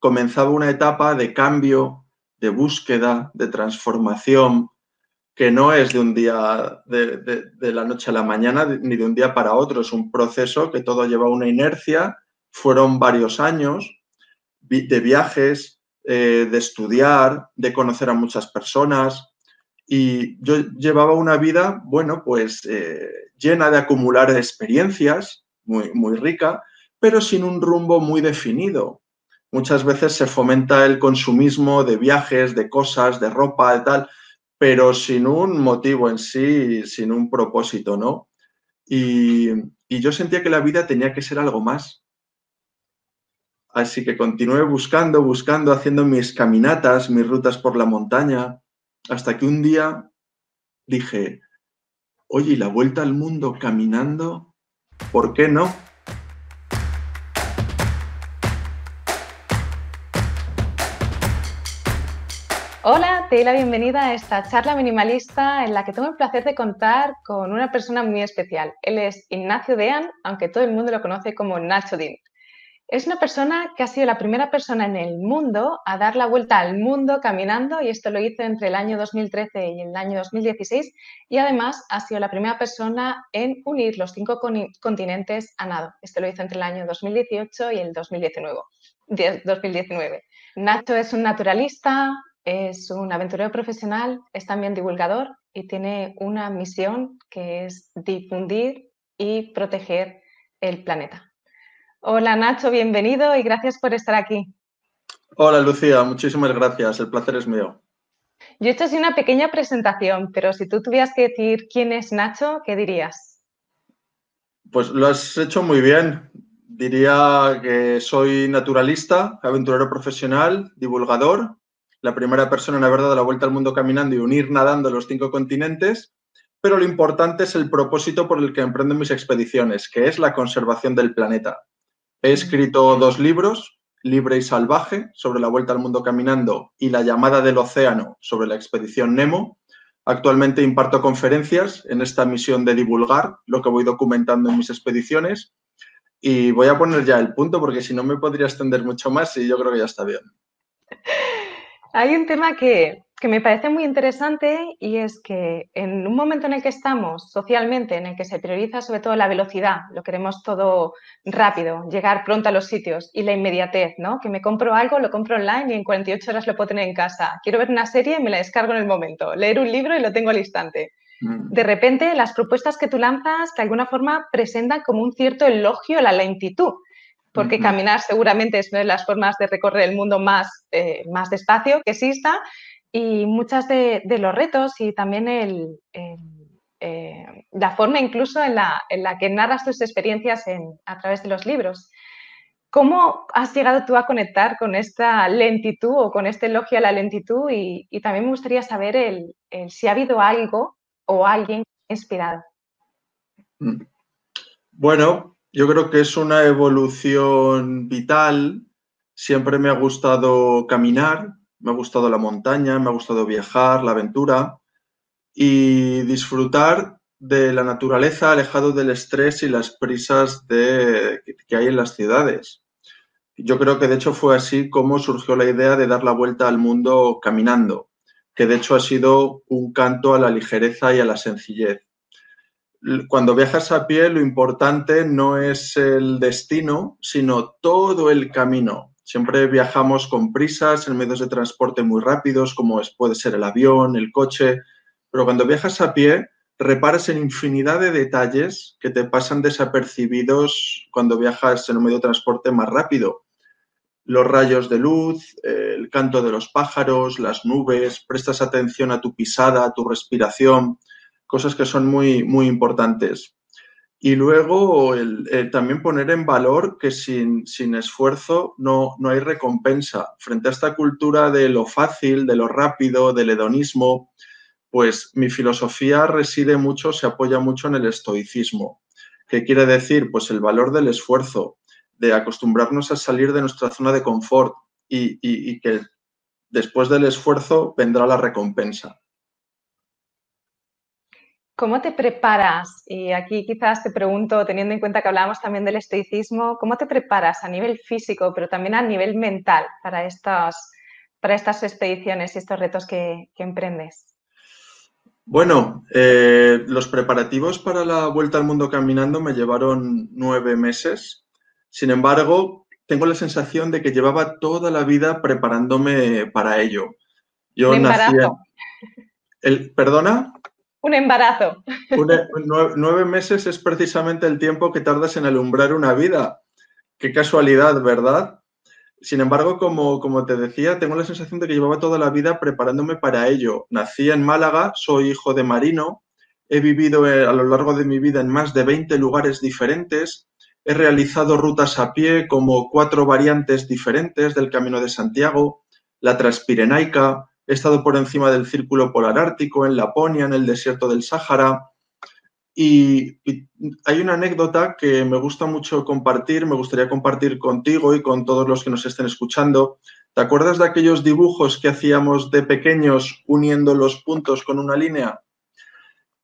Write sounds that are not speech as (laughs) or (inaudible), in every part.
comenzaba una etapa de cambio, de búsqueda, de transformación, que no es de un día, de, la noche a la mañana, ni de un día para otro, es un proceso que todo lleva una inercia, fueron varios años de viajes, eh, de estudiar, de conocer a muchas personas, y yo llevaba una vida, bueno, pues eh, llena de acumular experiencias, muy, muy rica, pero sin un rumbo muy definido. Muchas veces se fomenta el consumismo de viajes, de cosas, de ropa, de tal, pero sin un motivo en sí, sin un propósito, ¿no? Y, yo sentía que la vida tenía que ser algo más. Así que continué buscando, buscando, haciendo mis caminatas, mis rutas por la montaña, hasta que un día dije, oye, la vuelta al mundo caminando? ¿Por qué no? Hola, te doy la bienvenida a esta charla minimalista en la que tengo el placer de contar con una persona muy especial. Él es Ignacio Dean, aunque todo el mundo lo conoce como Nacho Dean. Es una persona que ha sido la primera persona en el mundo a dar la vuelta al mundo caminando y esto lo hizo entre el año 2013 y el año 2016 y además ha sido la primera persona en unir los cinco continentes a nado. Esto lo hizo entre el año 2018 y el 2019. 2019. Nacho es un naturalista, es un aventurero profesional, es también divulgador y tiene una misión que es difundir y proteger el planeta. Hola Nacho, bienvenido y gracias por estar aquí. Hola Lucía, muchísimas gracias, el placer es mío. Yo he hecho así una pequeña presentación, pero si tú tuvieras que decir quién es Nacho, ¿qué dirías? Pues lo has hecho muy bien. Diría que soy naturalista, aventurero profesional, divulgador la primera persona en haber dado la vuelta al mundo caminando y unir nadando los cinco continentes, pero lo importante es el propósito por el que emprendo mis expediciones, que es la conservación del planeta. He escrito dos libros, Libre y Salvaje, sobre la vuelta al mundo caminando, y La llamada del océano, sobre la expedición Nemo. Actualmente imparto conferencias en esta misión de divulgar lo que voy documentando en mis expediciones. Y voy a poner ya el punto porque si no me podría extender mucho más y yo creo que ya está bien. (laughs) Hay un tema que, me parece muy interesante y es que en un momento en el que estamos socialmente, en el que se prioriza sobre todo la velocidad, lo queremos todo rápido, llegar pronto a los sitios y la inmediatez, ¿no? Que me compro algo, lo compro online y en 48 horas lo puedo tener en casa. Quiero ver una serie y me la descargo en el momento. Leer un libro y lo tengo al instante. Mm. De repente, las propuestas que tú lanzas de alguna forma presentan como un cierto elogio a la lentitud porque caminar seguramente es una de las formas de recorrer el mundo más, eh, más despacio que exista y muchas de, los retos y también el, eh, la forma incluso en la, en la, que narras tus experiencias a través de los libros. ¿Cómo has llegado tú a conectar con esta lentitud o con este elogio a la lentitud? Y, y también me gustaría saber el, si ha habido algo o alguien inspirado. Mm. Bueno, yo creo que es una evolución vital. Siempre me ha gustado caminar, me ha gustado la montaña, me ha gustado viajar, la aventura y disfrutar de la naturaleza alejado del estrés y las prisas de, que hay en las ciudades. Yo creo que de hecho fue así como surgió la idea de dar la vuelta al mundo caminando, que de hecho ha sido un canto a la ligereza y a la sencillez cuando viajas a pie lo importante no es el destino, sino todo el camino. Siempre viajamos con prisas en medios de transporte muy rápidos, como puede ser el avión, el coche, pero cuando viajas a pie reparas en infinidad de detalles que te pasan desapercibidos cuando viajas en un medio de transporte más rápido. Los rayos de luz, el canto de los pájaros, las nubes, prestas atención a tu pisada, a tu respiración cosas que son muy, muy importantes. Y luego también poner en valor que sin, esfuerzo no, no, hay recompensa. Frente a esta cultura de lo fácil, de lo rápido, del hedonismo, pues mi filosofía reside mucho, se apoya mucho en el estoicismo. ¿Qué quiere decir? Pues el valor del esfuerzo, de acostumbrarnos a salir de nuestra zona de confort y que después del esfuerzo vendrá la recompensa. ¿Cómo te preparas? Y aquí quizás te pregunto, teniendo en cuenta que hablábamos también del estoicismo, ¿cómo te preparas a nivel físico, pero también a nivel mental para estas, para estas expediciones y estos retos que, emprendes? Bueno, eh, los preparativos para la vuelta al mundo caminando me llevaron nueve meses. Sin embargo, tengo la sensación de que llevaba toda la vida preparándome para ello. Yo nací. El, ¿Perdona? Un embarazo. nueve, meses es precisamente el tiempo que tardas en alumbrar una vida. Qué casualidad, ¿verdad? Sin embargo, como, como te decía, tengo la sensación de que llevaba toda la vida preparándome para ello. Nací en Málaga, soy hijo de marino, he vivido eh, a lo largo de mi vida en más de 20 lugares diferentes, he realizado rutas a pie como cuatro variantes diferentes del Camino de Santiago, la Transpirenaica, He estado por encima del Círculo Polar Ártico, en Laponia, en el desierto del Sáhara. Y, hay una anécdota que me gusta mucho compartir, me gustaría compartir contigo y con todos los que nos estén escuchando. ¿Te acuerdas de aquellos dibujos que hacíamos de pequeños uniendo los puntos con una línea?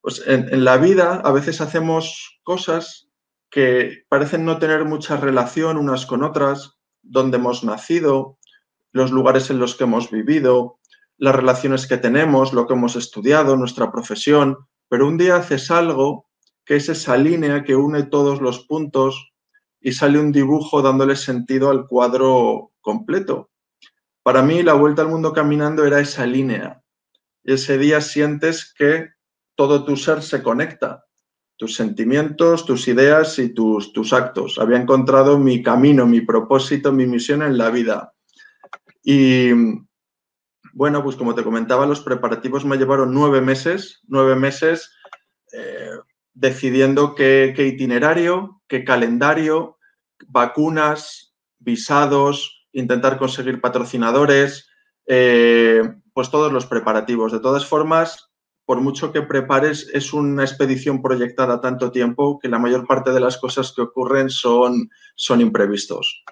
Pues en, en la vida a veces hacemos cosas que parecen no tener mucha relación unas con otras, donde hemos nacido, los lugares en los que hemos vivido, las relaciones que tenemos, lo que hemos estudiado, nuestra profesión, pero un día haces algo que es esa línea que une todos los puntos y sale un dibujo dándole sentido al cuadro completo. Para mí la vuelta al mundo caminando era esa línea. Ese día sientes que todo tu ser se conecta, tus sentimientos, tus ideas y tus, tus actos. Había encontrado mi camino, mi propósito, mi misión en la vida. Y, bueno, pues como te comentaba, los preparativos me llevaron nueve meses, nueve meses eh, decidiendo qué, itinerario, qué calendario, vacunas, visados, intentar conseguir patrocinadores, eh, pues todos los preparativos. De todas formas, por mucho que prepares, es una expedición proyectada tanto tiempo que la mayor parte de las cosas que ocurren son, son imprevistos.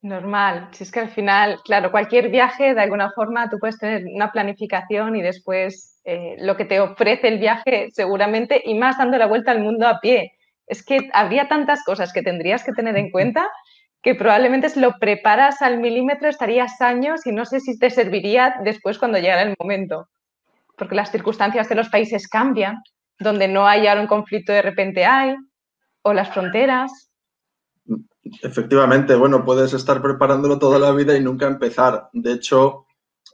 Normal, si es que al final, claro, cualquier viaje, de alguna forma, tú puedes tener una planificación y después eh, lo que te ofrece el viaje seguramente, y más dando la vuelta al mundo a pie. Es que habría tantas cosas que tendrías que tener en cuenta que probablemente si lo preparas al milímetro estarías años y no sé si te serviría después cuando llegara el momento. Porque las circunstancias de los países cambian, donde no hay ahora un conflicto de repente hay, o las fronteras. Efectivamente, bueno, puedes estar preparándolo toda la vida y nunca empezar. De hecho,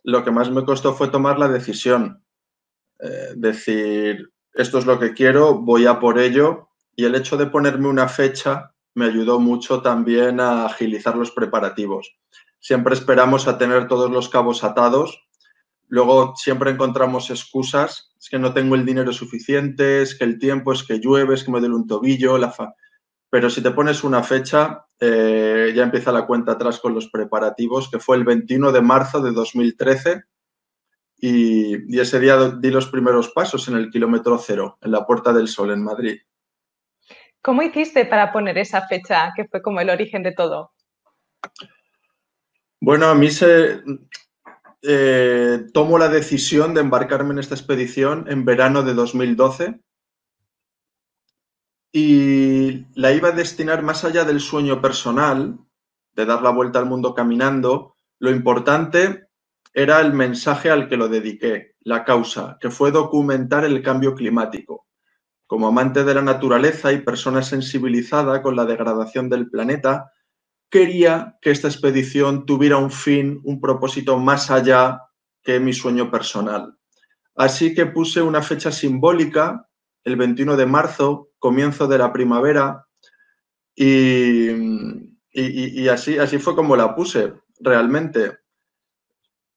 lo que más me costó fue tomar la decisión. Eh, decir, esto es lo que quiero, voy a por ello. Y el hecho de ponerme una fecha me ayudó mucho también a agilizar los preparativos. Siempre esperamos a tener todos los cabos atados. Luego siempre encontramos excusas. Es que no tengo el dinero suficiente, es que el tiempo, es que llueve, es que me duele un tobillo, la fa pero si te pones una fecha, eh, ya empieza la cuenta atrás con los preparativos, que fue el 21 de marzo de 2013. Y, ese día di los primeros pasos en el kilómetro cero, en la Puerta del Sol, en Madrid. ¿Cómo hiciste para poner esa fecha, que fue como el origen de todo? Bueno, a mí se, eh, tomo la decisión de embarcarme en esta expedición en verano de 2012 y la iba a destinar más allá del sueño personal, de dar la vuelta al mundo caminando, lo importante era el mensaje al que lo dediqué, la causa, que fue documentar el cambio climático. Como amante de la naturaleza y persona sensibilizada con la degradación del planeta, quería que esta expedición tuviera un fin, un propósito más allá que mi sueño personal. Así que puse una fecha simbólica, el 21 de marzo, comienzo de la primavera y, y, así, así fue como la puse realmente.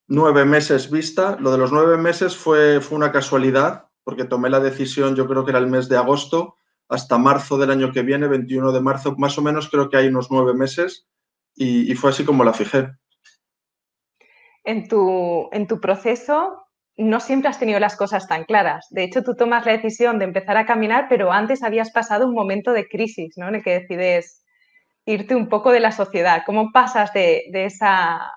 Nueve meses vista. Lo de los nueve meses fue, fue una casualidad porque tomé la decisión, yo creo que era el mes de agosto, hasta marzo del año que viene, 21 de marzo, más o menos creo que hay unos nueve meses y, y fue así como la fijé. En tu, en tu proceso, no siempre has tenido las cosas tan claras. De hecho, tú tomas la decisión de empezar a caminar, pero antes habías pasado un momento de crisis, ¿no? En el que decides irte un poco de la sociedad. ¿Cómo pasas de, esa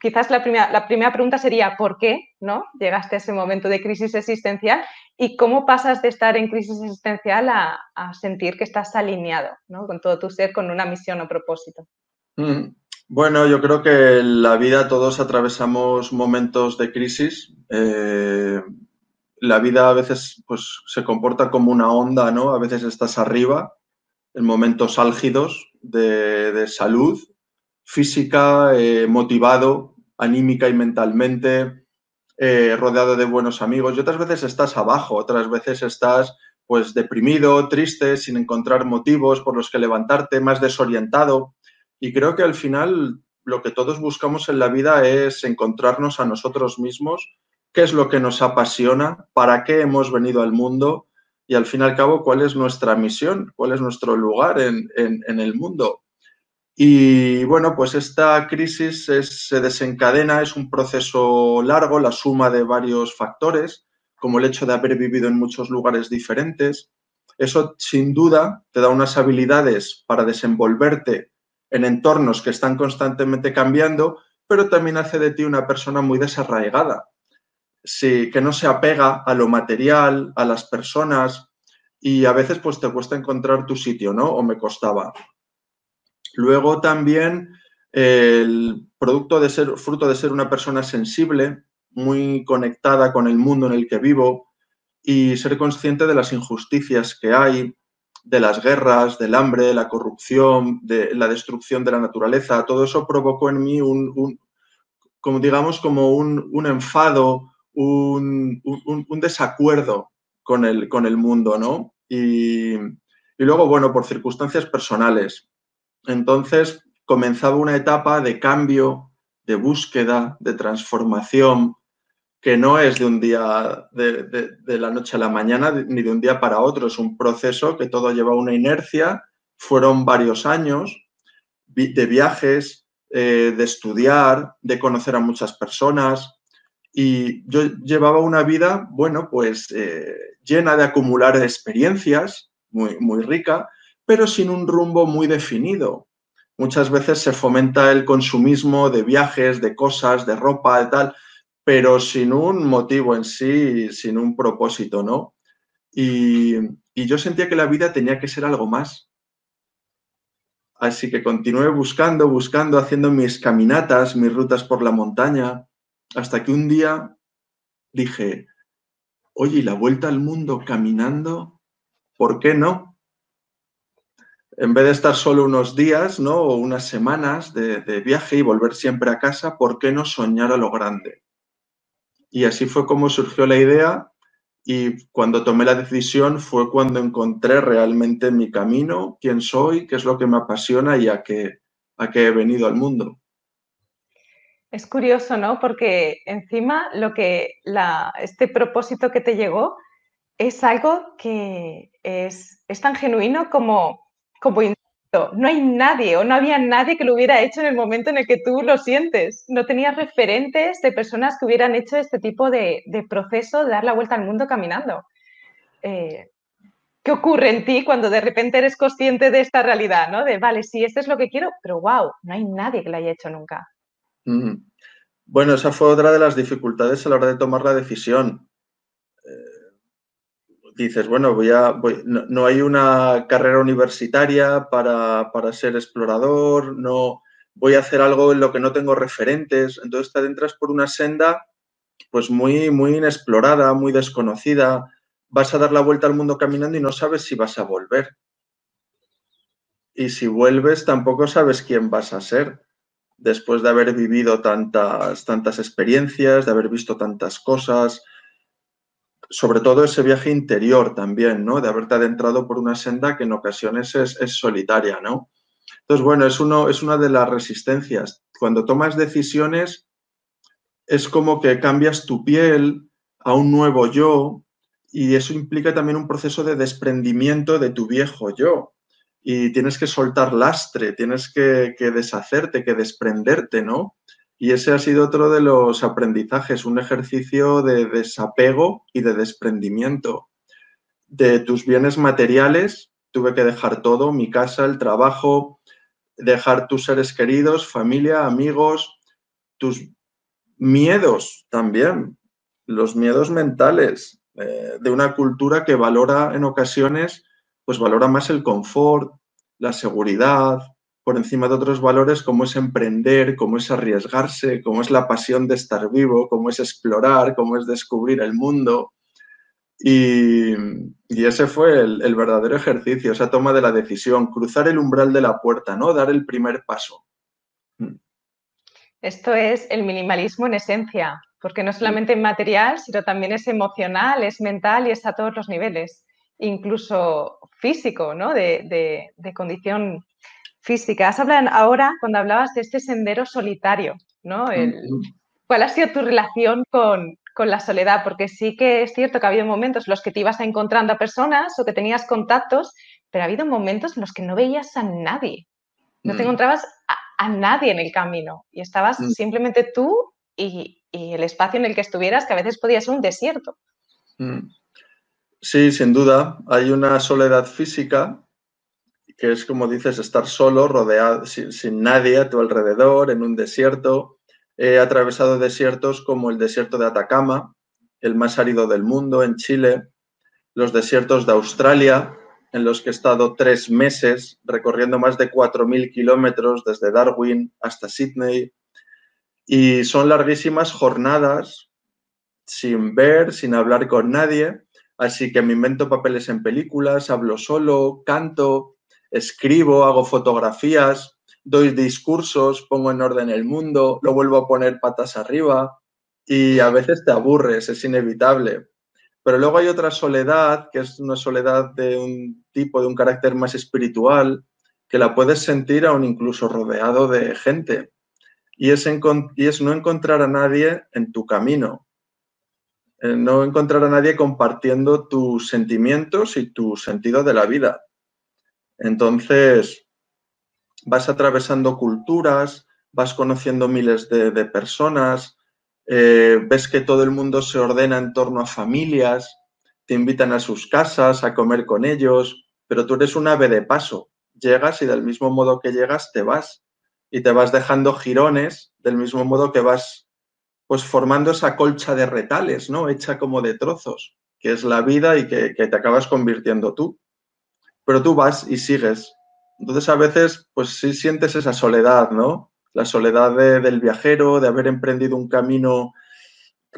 quizás la primera, la primera pregunta sería ¿por qué no llegaste a ese momento de crisis existencial? ¿Y cómo pasas de estar en crisis existencial a, sentir que estás alineado con todo tu ser, con una misión o propósito? Mm. Bueno, yo creo que en la vida todos atravesamos momentos de crisis. Eh, la vida a veces pues, se comporta como una onda, ¿no? A veces estás arriba, en momentos álgidos de, salud física, eh, motivado, anímica y mentalmente, eh, rodeado de buenos amigos. Y otras veces estás abajo, otras veces estás pues deprimido, triste, sin encontrar motivos por los que levantarte, más desorientado. Y creo que al final lo que todos buscamos en la vida es encontrarnos a nosotros mismos, qué es lo que nos apasiona, para qué hemos venido al mundo y al fin y al cabo cuál es nuestra misión, cuál es nuestro lugar en, el mundo. Y bueno, pues esta crisis se desencadena, es un proceso largo, la suma de varios factores, como el hecho de haber vivido en muchos lugares diferentes. Eso sin duda te da unas habilidades para desenvolverte en entornos que están constantemente cambiando, pero también hace de ti una persona muy desarraigada, sí, que no se apega a lo material, a las personas y a veces pues te cuesta encontrar tu sitio, ¿no? O me costaba. Luego también el producto de ser, fruto de ser una persona sensible, muy conectada con el mundo en el que vivo y ser consciente de las injusticias que hay, de las guerras, del hambre, la corrupción, de la destrucción de la naturaleza, todo eso provocó en mí un, como digamos, como un, enfado, un, desacuerdo con el, con el mundo, ¿no? Y, y luego, bueno, por circunstancias personales. Entonces comenzaba una etapa de cambio, de búsqueda, de transformación, que no es de un día, de, la noche a la mañana, ni de un día para otro, es un proceso que todo lleva una inercia, fueron varios años de viajes, eh, de estudiar, de conocer a muchas personas. Y yo llevaba una vida, bueno, pues eh, llena de acumular experiencias, muy, muy rica, pero sin un rumbo muy definido. Muchas veces se fomenta el consumismo de viajes, de cosas, de ropa, de tal, pero sin un motivo en sí, sin un propósito, ¿no? Y, yo sentía que la vida tenía que ser algo más. Así que continué buscando, buscando, haciendo mis caminatas, mis rutas por la montaña, hasta que un día dije, oye, ¿y la vuelta al mundo caminando? ¿Por qué no? En vez de estar solo unos días, ¿no? O unas semanas de, de viaje y volver siempre a casa, ¿por qué no soñar a lo grande? Y así fue como surgió la idea y cuando tomé la decisión fue cuando encontré realmente mi camino, quién soy, qué es lo que me apasiona y a qué, a qué he venido al mundo. Es curioso, ¿no? Porque encima lo que la, este propósito que te llegó es algo que es, es tan genuino como, como no hay nadie o no había nadie que lo hubiera hecho en el momento en el que tú lo sientes. No tenías referentes de personas que hubieran hecho este tipo de, proceso de dar la vuelta al mundo caminando. Eh, ¿Qué ocurre en ti cuando de repente eres consciente de esta realidad? ¿no? De, vale, sí, esto es lo que quiero, pero wow, no hay nadie que lo haya hecho nunca. Bueno, esa fue otra de las dificultades a la hora de tomar la decisión dices, bueno, voy a, no, hay una carrera universitaria para, ser explorador, no voy a hacer algo en lo que no tengo referentes, entonces te adentras por una senda pues muy, muy inexplorada, muy desconocida, vas a dar la vuelta al mundo caminando y no sabes si vas a volver. Y si vuelves tampoco sabes quién vas a ser. Después de haber vivido tantas, tantas experiencias, de haber visto tantas cosas, sobre todo ese viaje interior también, ¿no? De haberte adentrado por una senda que en ocasiones es, solitaria, ¿no? Entonces, bueno, es, uno, es una de las resistencias. Cuando tomas decisiones, es como que cambias tu piel a un nuevo yo y eso implica también un proceso de desprendimiento de tu viejo yo. Y tienes que soltar lastre, tienes que, que deshacerte, que desprenderte, ¿no? Y ese ha sido otro de los aprendizajes, un ejercicio de desapego y de desprendimiento. De tus bienes materiales, tuve que dejar todo, mi casa, el trabajo, dejar tus seres queridos, familia, amigos, tus miedos también, los miedos mentales eh, de una cultura que valora en ocasiones, pues valora más el confort, la seguridad, por encima de otros valores como es emprender, como es arriesgarse, como es la pasión de estar vivo, como es explorar, como es descubrir el mundo. Y, ese fue el, el, verdadero ejercicio, esa toma de la decisión, cruzar el umbral de la puerta, ¿no? Dar el primer paso. Mm. Esto es el minimalismo en esencia, porque no solamente material, sino también es emocional, es mental y es a todos los niveles, incluso físico, ¿no? De, condición física. Has hablado ahora, cuando hablabas de este sendero solitario, ¿no? ¿Cuál ha sido tu relación con, con la soledad? Porque sí que es cierto que ha habido momentos en los que te ibas encontrando a personas o que tenías contactos, pero ha habido momentos en los que no veías a nadie. No te mm. encontrabas a nadie en el camino y estabas mm. simplemente tú y, el espacio en el que estuvieras, que a veces podía ser un desierto. Mm. Sí, sin duda. Hay una soledad física que es, como dices, estar solo, rodeado, sin, nadie a tu alrededor, en un desierto. He atravesado desiertos como el desierto de Atacama, el más árido del mundo, en Chile, los desiertos de Australia, en los que he estado tres meses recorriendo más de 4.000 kilómetros desde Darwin hasta Sydney. Y son larguísimas jornadas sin ver, sin hablar con nadie. Así que me invento papeles en películas, hablo solo, canto, escribo, hago fotografías, doy discursos, pongo en orden el mundo, lo vuelvo a poner patas arriba y a veces te aburres, es inevitable. Pero luego hay otra soledad, que es una soledad de un tipo, de un carácter más espiritual, que la puedes sentir aún incluso rodeado de gente. Y es, y es no encontrar a nadie en tu camino, eh, no encontrar a nadie compartiendo tus sentimientos y tu sentido de la vida. Entonces, vas atravesando culturas, vas conociendo miles de, personas, eh, ves que todo el mundo se ordena en torno a familias, te invitan a sus casas a comer con ellos, pero tú eres un ave de paso. Llegas y del mismo modo que llegas te vas y te vas dejando jirones del mismo modo que vas pues formando esa colcha de retales, ¿no? Hecha como de trozos, que es la vida y que te acabas convirtiendo tú. Pero tú vas y sigues. Entonces a veces pues sí sientes esa soledad, ¿no? la soledad del viajero, de haber emprendido un camino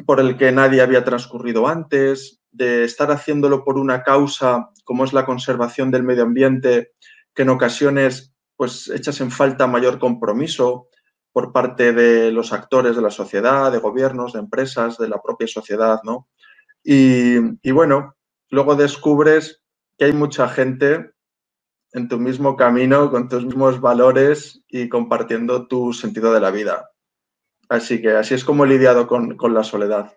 por el que nadie había transcurrido antes, de estar haciéndolo por una causa como es la conservación del medio ambiente, que en ocasiones pues echas en falta mayor compromiso por parte de los actores de la sociedad, de gobiernos, de empresas, de la propia sociedad, ¿no? Y, y bueno, luego descubres que hay mucha gente en tu mismo camino, con tus mismos valores y compartiendo tu sentido de la vida. Así que así es como he lidiado con, la soledad.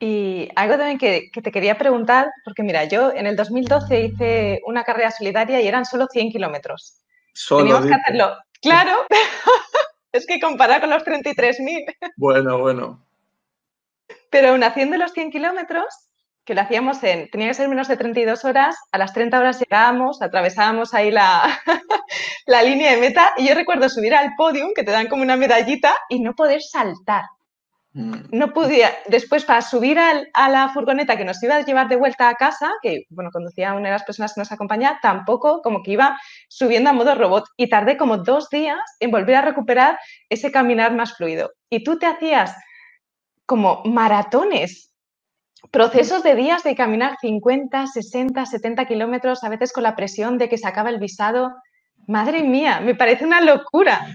Y algo también que, te quería preguntar, porque mira, yo en el 2012 hice una carrera solidaria y eran solo 100 kilómetros. Teníamos que hacerlo. Claro, (laughs) es que comparar con los 33.000. Bueno, bueno. Pero aún haciendo los 100 kilómetros, que lo hacíamos en, tenía que ser menos de 32 horas, a las 30 horas llegábamos, atravesábamos ahí la, (laughs) la línea de meta y yo recuerdo subir al podium, que te dan como una medallita, y no poder saltar. Mm. No podía, después para subir a la furgoneta que nos iba a llevar de vuelta a casa, que bueno, conducía una de las personas que nos acompañaba, tampoco como que iba subiendo a modo robot y tardé como dos días en volver a recuperar ese caminar más fluido. Y tú te hacías como maratones procesos de días de caminar 50, 60, 70 kilómetros, a veces con la presión de que se acaba el visado. Madre mía, me parece una locura.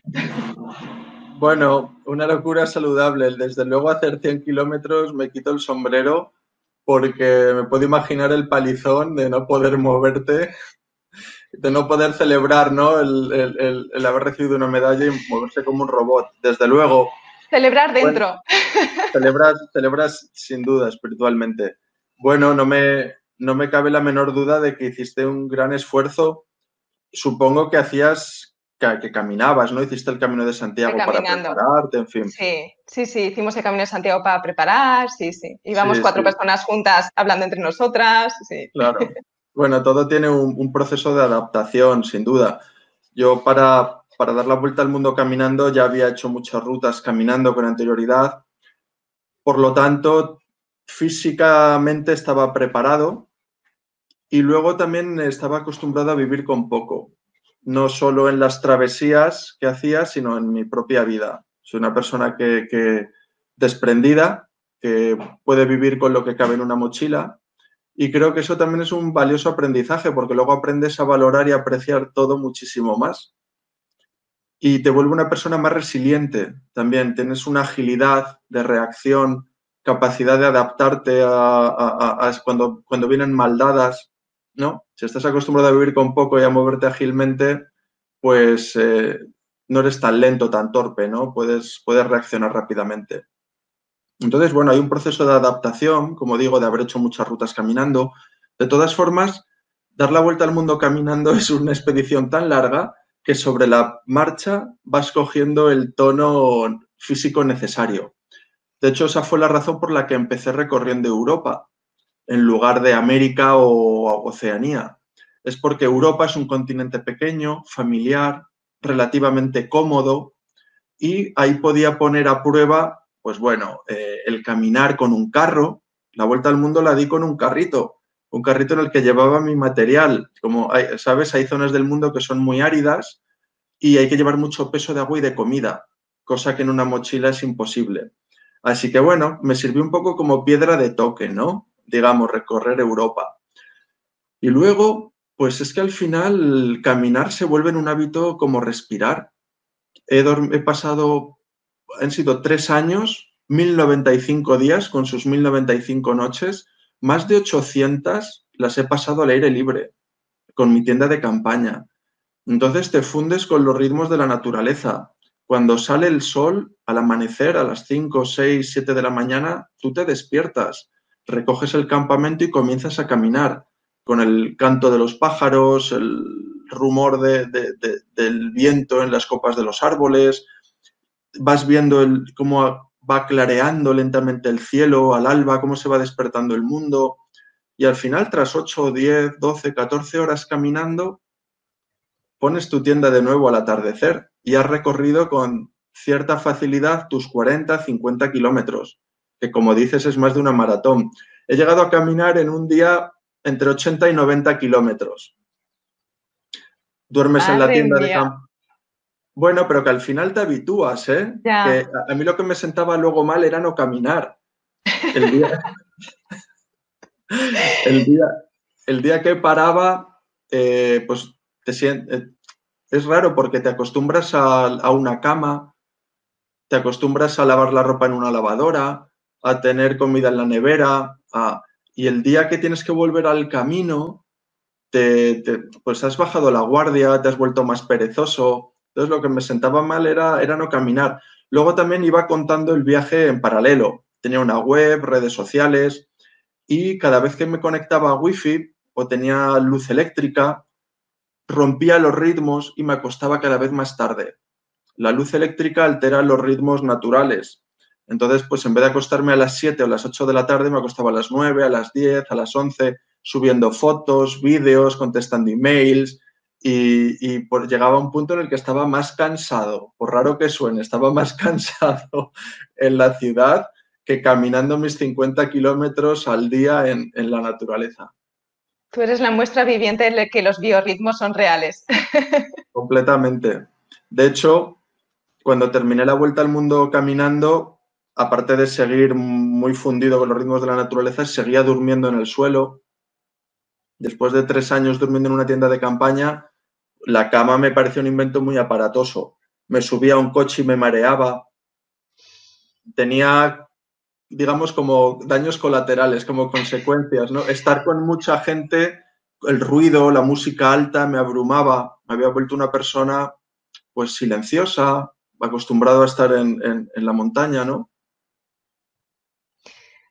Bueno, una locura saludable. Desde luego hacer 100 kilómetros me quito el sombrero porque me puedo imaginar el palizón de no poder moverte, de no poder celebrar ¿no? el, el haber recibido una medalla y moverse como un robot. Desde luego, Celebrar dentro. (laughs) celebras, celebras sin duda espiritualmente. Bueno, no me, no me cabe la menor duda de que hiciste un gran esfuerzo. Supongo que hacías, que, caminabas, ¿no? Hiciste el Camino de Santiago para prepararte, en fin. Sí, sí, sí, hicimos el Camino de Santiago para preparar, sí, sí. Íbamos cuatro personas juntas hablando entre nosotras, sí. Claro. (laughs) Bueno, todo tiene un, un proceso de adaptación, sin duda. Yo para para dar la vuelta al mundo caminando ya había hecho muchas rutas caminando con anterioridad. Por lo tanto, físicamente estaba preparado y luego también estaba acostumbrado a vivir con poco, no solo en las travesías que hacía, sino en mi propia vida. Soy una persona que, desprendida, que puede vivir con lo que cabe en una mochila y creo que eso también es un valioso aprendizaje porque luego aprendes a valorar y apreciar todo muchísimo más. Y te vuelve una persona más resiliente también. Tienes una agilidad de reacción, capacidad de adaptarte a, cuando, cuando vienen maldadas, ¿no? Si estás acostumbrado a vivir con poco y a moverte ágilmente, pues eh, no eres tan lento, tan torpe, ¿no? Puedes, puedes reaccionar rápidamente. Entonces, bueno, hay un proceso de adaptación, como digo, de haber hecho muchas rutas caminando. De todas formas, dar la vuelta al mundo caminando (laughs) es una expedición tan larga que sobre la marcha vas cogiendo el tono físico necesario. De hecho, esa fue la razón por la que empecé recorriendo Europa en lugar de América o Oceanía. Es porque Europa es un continente pequeño, familiar, relativamente cómodo y ahí podía poner a prueba, pues bueno, eh, el caminar con un carro. La vuelta al mundo la di con un carrito, un carrito en el que llevaba mi material. Como hay, sabes, hay zonas del mundo que son muy áridas y hay que llevar mucho peso de agua y de comida, cosa que en una mochila es imposible. Así que bueno, me sirvió un poco como piedra de toque, ¿no? Digamos, recorrer Europa. Y luego, pues es que al final caminar se vuelve en un hábito como respirar. He, he pasado, han sido tres años, 1095 días con sus 1095 noches, más de 800 las he pasado al aire libre, con mi tienda de campaña. Entonces te fundes con los ritmos de la naturaleza, cuando sale el sol, al amanecer, a las 5, 6, 7 de la mañana, tú te despiertas, recoges el campamento y comienzas a caminar con el canto de los pájaros, el rumor del viento en las copas de los árboles, vas viendo el, cómo va clareando lentamente el cielo al alba, cómo se va despertando el mundo. Y al final, tras 8, 10, 12, 14 horas caminando, pones tu tienda de nuevo al atardecer y has recorrido con cierta facilidad tus 40, 50 kilómetros, que como dices es más de una maratón. He llegado a caminar en un día entre 80 y 90 kilómetros. Duermes en la tienda de campo. Bueno, pero que al final te habitúas, ¿eh? a, mí lo que me sentaba luego mal era no caminar. El día, (laughs) el día, que paraba, eh, pues eh, es raro porque te acostumbras a, una cama, te acostumbras a lavar la ropa en una lavadora, a tener comida en la nevera, y el día que tienes que volver al camino, te, pues has bajado la guardia, te has vuelto más perezoso. Entonces lo que me sentaba mal era, no caminar. Luego también iba contando el viaje en paralelo. Tenía una web, redes sociales y cada vez que me conectaba a wifi o tenía luz eléctrica rompía los ritmos y me acostaba cada vez más tarde. La luz eléctrica altera los ritmos naturales. Entonces, pues en vez de acostarme a las 7 o las 8 de la tarde, me acostaba a las 9, a las 10, a las 11, subiendo fotos, vídeos, contestando emails y, y llegaba a un punto en el que estaba más cansado, por raro que suene, estaba más (laughs) cansado en la ciudad que caminando mis 50 kilómetros al día en la naturaleza. Tú eres la muestra viviente de que los biorritmos son reales. (laughs) Completamente. De hecho, cuando terminé la vuelta al mundo caminando, aparte de seguir muy fundido con los ritmos de la naturaleza, seguía durmiendo en el suelo. Después de tres años durmiendo en una tienda de campaña, la cama me pareció un invento muy aparatoso. Me subía a un coche y me mareaba. Tenía digamos, como daños colaterales, como consecuencias, ¿no? Estar con mucha gente, el ruido, la música alta me abrumaba, me había vuelto una persona, pues, silenciosa, acostumbrado a estar en, la montaña, ¿no?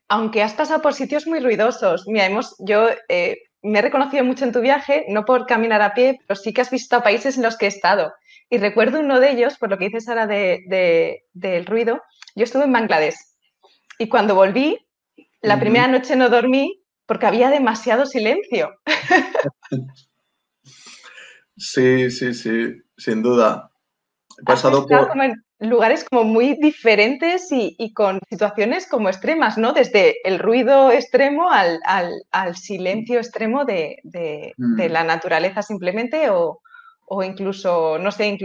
Aunque has pasado por sitios muy ruidosos, mira, hemos, yo eh, me he reconocido mucho en tu viaje, no por caminar a pie, pero sí que has visto países en los que he estado. Y recuerdo uno de ellos, por lo que dices ahora de, del ruido, yo estuve en Bangladesh y cuando volví, la primera noche no dormí porque había demasiado silencio. (laughs) Sí, sí, sí, sin duda. He pasado por... lugares como muy diferentes y, con situaciones como extremas, ¿no? Desde el ruido extremo al, silencio extremo de, mm. la naturaleza simplemente o, incluso, no sé,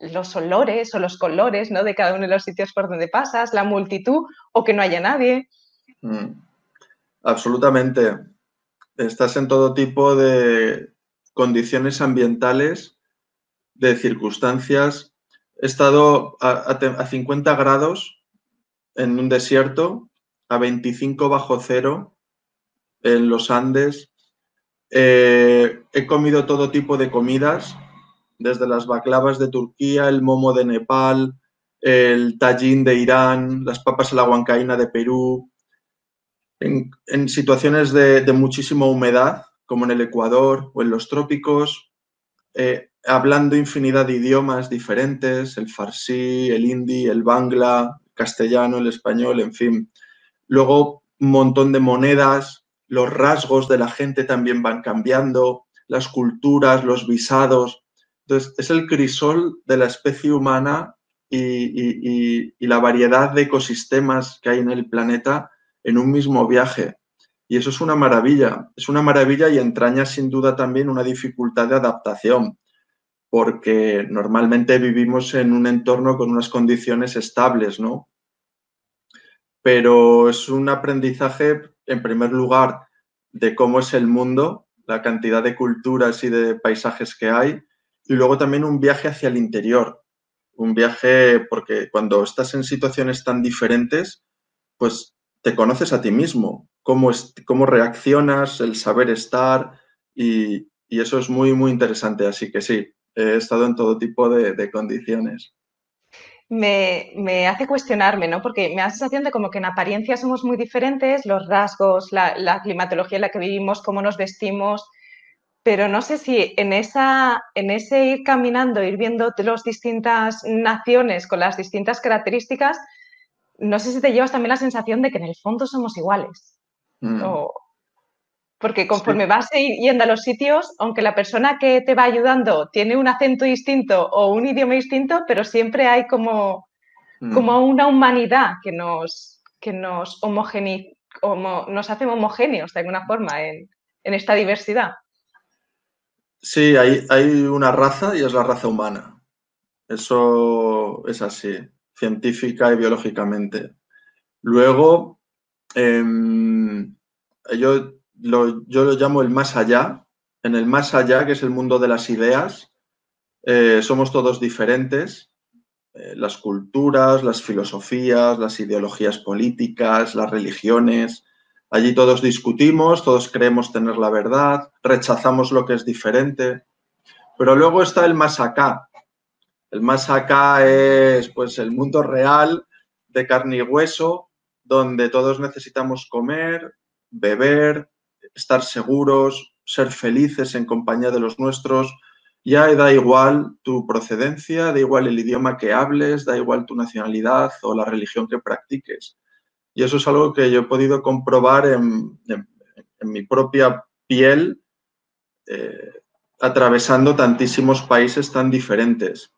los olores o los colores, ¿no? De cada uno de los sitios por donde pasas, la multitud o que no haya nadie. Mm. Absolutamente. Estás en todo tipo de condiciones ambientales, de circunstancias. He estado a, 50 grados en un desierto, a 25 bajo cero en los Andes. Eh, he comido todo tipo de comidas, desde las baklavas de Turquía, el momo de Nepal, el tajín de Irán, las papas a la huancaína de Perú, en, situaciones de, muchísima humedad, como en el Ecuador o en los trópicos, eh, hablando infinidad de idiomas diferentes, el farsi, el hindi, el bangla, el castellano, el español, en fin. Luego, un montón de monedas, los rasgos de la gente también van cambiando, las culturas, los visados. Entonces, es el crisol de la especie humana y la variedad de ecosistemas que hay en el planeta en un mismo viaje. Y eso es una maravilla, es una maravilla y entraña sin duda también una dificultad de adaptación, porque normalmente vivimos en un entorno con unas condiciones estables, ¿no? Pero es un aprendizaje, en primer lugar, de cómo es el mundo, la cantidad de culturas y de paisajes que hay, y luego también un viaje hacia el interior, un viaje porque cuando estás en situaciones tan diferentes, pues te conoces a ti mismo, cómo, cómo reaccionas, el saber estar y, eso es muy, muy interesante. Así que sí, he estado en todo tipo de, condiciones. Me, hace cuestionarme, ¿no? Porque me da la sensación de como que en apariencia somos muy diferentes, los rasgos, la, climatología en la que vivimos, cómo nos vestimos, pero no sé si en, esa, en ese ir caminando, ir viendo las distintas naciones con las distintas características, no sé si te llevas también la sensación de que en el fondo somos iguales. Mm. Porque conforme vas yendo a los sitios, aunque la persona que te va ayudando tiene un acento distinto o un idioma distinto, pero siempre hay como, mm. como una humanidad que nos, que nos, como nos hace homogéneos de alguna forma en, esta diversidad. Sí, hay, hay una raza y es la raza humana. Eso es así científica y biológicamente. Luego, em, yo, yo, lo, llamo el más allá. En el más allá, que es el mundo de las ideas, eh, somos todos diferentes. Eh, las culturas, las filosofías, las ideologías políticas, las religiones. Allí todos discutimos, todos creemos tener la verdad, rechazamos lo que es diferente. Pero luego está el más acá, el más acá es pues el mundo real de carne y hueso, donde todos necesitamos comer, beber, estar seguros, ser felices en compañía de los nuestros. Ya da igual tu procedencia, da igual el idioma que hables, da igual tu nacionalidad o la religión que practiques. Y eso es algo que yo he podido comprobar en, mi propia piel, eh, atravesando tantísimos países tan diferentes.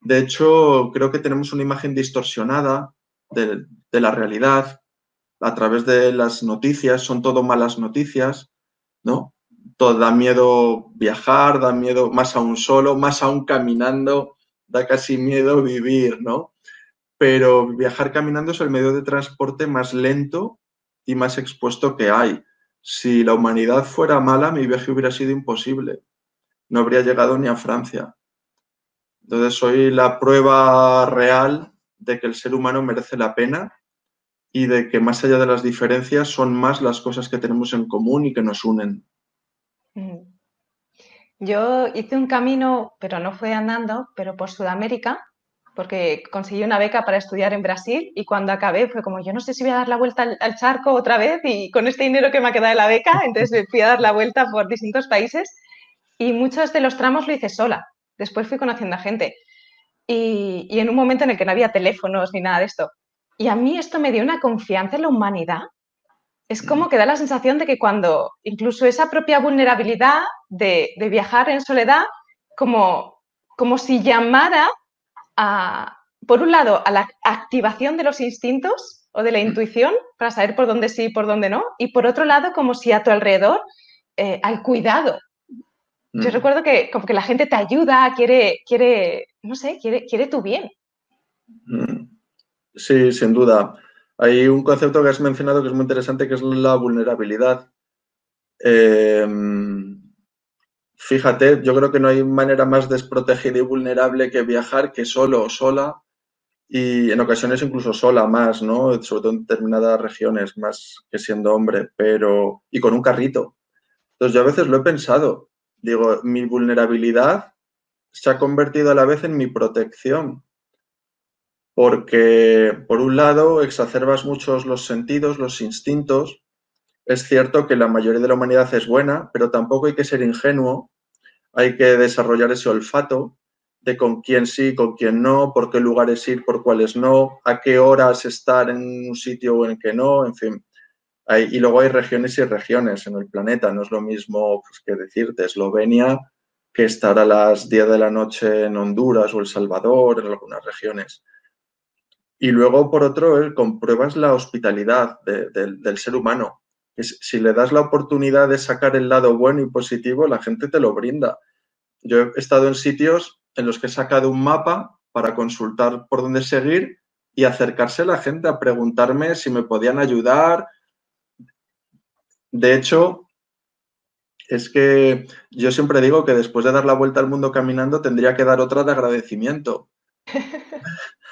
De hecho, creo que tenemos una imagen distorsionada de, la realidad a través de las noticias, son todo malas noticias, ¿no? Todo, da miedo viajar, da miedo más aún solo, más aún caminando, da casi miedo (laughs) vivir, ¿no? Pero viajar caminando es el medio de transporte más lento y más expuesto que hay. Si la humanidad fuera mala, mi viaje hubiera sido imposible. No habría llegado ni a Francia. Entonces soy la prueba real de que el ser humano merece la pena y de que más allá de las diferencias son más las cosas que tenemos en común y que nos unen. Mm. Yo hice un camino, pero no fue andando, pero por Sudamérica, porque conseguí una beca para estudiar en Brasil y cuando acabé fue como, yo no sé si voy a dar la vuelta al, charco otra vez y con este dinero que me ha quedado de la beca, (laughs) entonces fui a dar la vuelta por distintos países y muchos de los tramos lo hice sola. Después fui conociendo a gente y, en un momento en el que no había teléfonos ni nada de esto. Y a mí esto me dio una confianza en la humanidad. Es como que da la sensación de que cuando incluso esa propia vulnerabilidad de, viajar en soledad, como como si llamara a, por un lado, a la activación de los instintos o de la intuición para saber por dónde sí y por dónde no, y por otro lado, como si a tu alrededor, eh, al cuidado. Yo recuerdo que como que la gente te ayuda, quiere, quiere no sé, quiere, quiere tu bien. Sí, sin duda. Hay un concepto que has mencionado que es muy interesante, que es la vulnerabilidad. Em, fíjate, yo creo que no hay manera más desprotegida y vulnerable que viajar que solo o sola y en ocasiones incluso sola más, ¿no? Sobre todo en determinadas regiones, más que siendo hombre, pero y con un carrito. Entonces yo a veces lo he pensado, digo, mi vulnerabilidad se ha convertido a la vez en mi protección, porque por un lado exacerbas muchos los sentidos, los instintos. Es cierto que la mayoría de la humanidad es buena, pero tampoco hay que ser ingenuo, hay que desarrollar ese olfato de con quién sí, con quién no, por qué lugares ir, por cuáles no, a qué horas estar en un sitio o en que no, en fin. y luego hay regiones y regiones en el planeta, no es lo mismo pues, que decirte Eslovenia que estar a las 10 de la noche en Honduras o El Salvador, en algunas regiones. Y luego, por otro, compruebas la hospitalidad del ser humano. Si le das la oportunidad de sacar el lado bueno y positivo, la gente te lo brinda. Yo he estado en sitios en los que he sacado un mapa para consultar por dónde seguir y acercarse a la gente a preguntarme si me podían ayudar. De hecho, es que yo siempre digo que después de dar la vuelta al mundo caminando tendría que dar otra de agradecimiento. (laughs)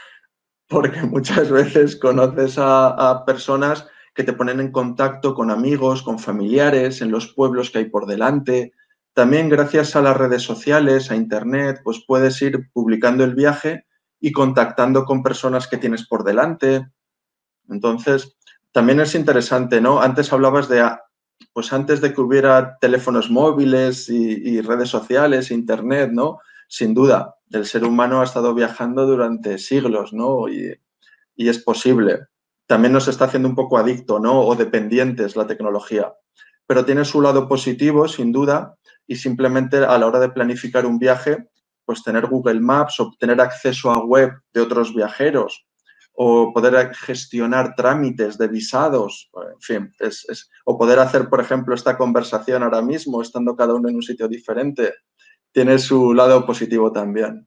Porque (laughs) muchas veces conoces a, personas que te ponen en contacto con amigos, con familiares, en los pueblos que hay por delante. También gracias a las redes sociales, a Internet, pues puedes ir publicando el viaje y contactando con personas que tienes por delante. Entonces, también es interesante, ¿no? Antes hablabas de pues antes de que hubiera teléfonos móviles y, redes sociales, internet, ¿no? Sin duda, el ser humano ha estado viajando durante siglos, ¿no? Y, es posible. También nos está haciendo un poco adicto, ¿no? O dependientes la tecnología. Pero tiene su lado positivo, sin duda, y simplemente a la hora de planificar un viaje, pues tener Google Maps, obtener acceso a web de otros viajeros, o poder gestionar trámites de visados, en fin, o poder hacer, por ejemplo, esta conversación ahora mismo, estando cada uno en un sitio diferente, tiene su lado positivo también.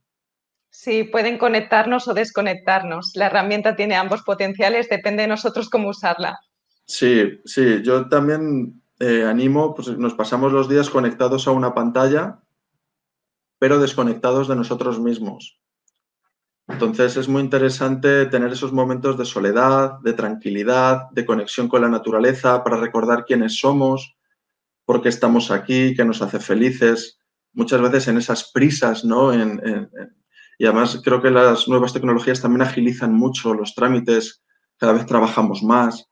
Sí, pueden conectarnos o desconectarnos. La herramienta tiene ambos potenciales, depende de nosotros cómo usarla. Sí, sí, yo también eh, animo, pues nos pasamos los días conectados a una pantalla, pero desconectados de nosotros mismos. Entonces es muy interesante tener esos momentos de soledad, de tranquilidad, de conexión con la naturaleza para recordar quiénes somos, por qué estamos aquí, qué nos hace felices. Muchas veces en esas prisas, ¿no? y además creo que las nuevas tecnologías también agilizan mucho los trámites, cada vez trabajamos más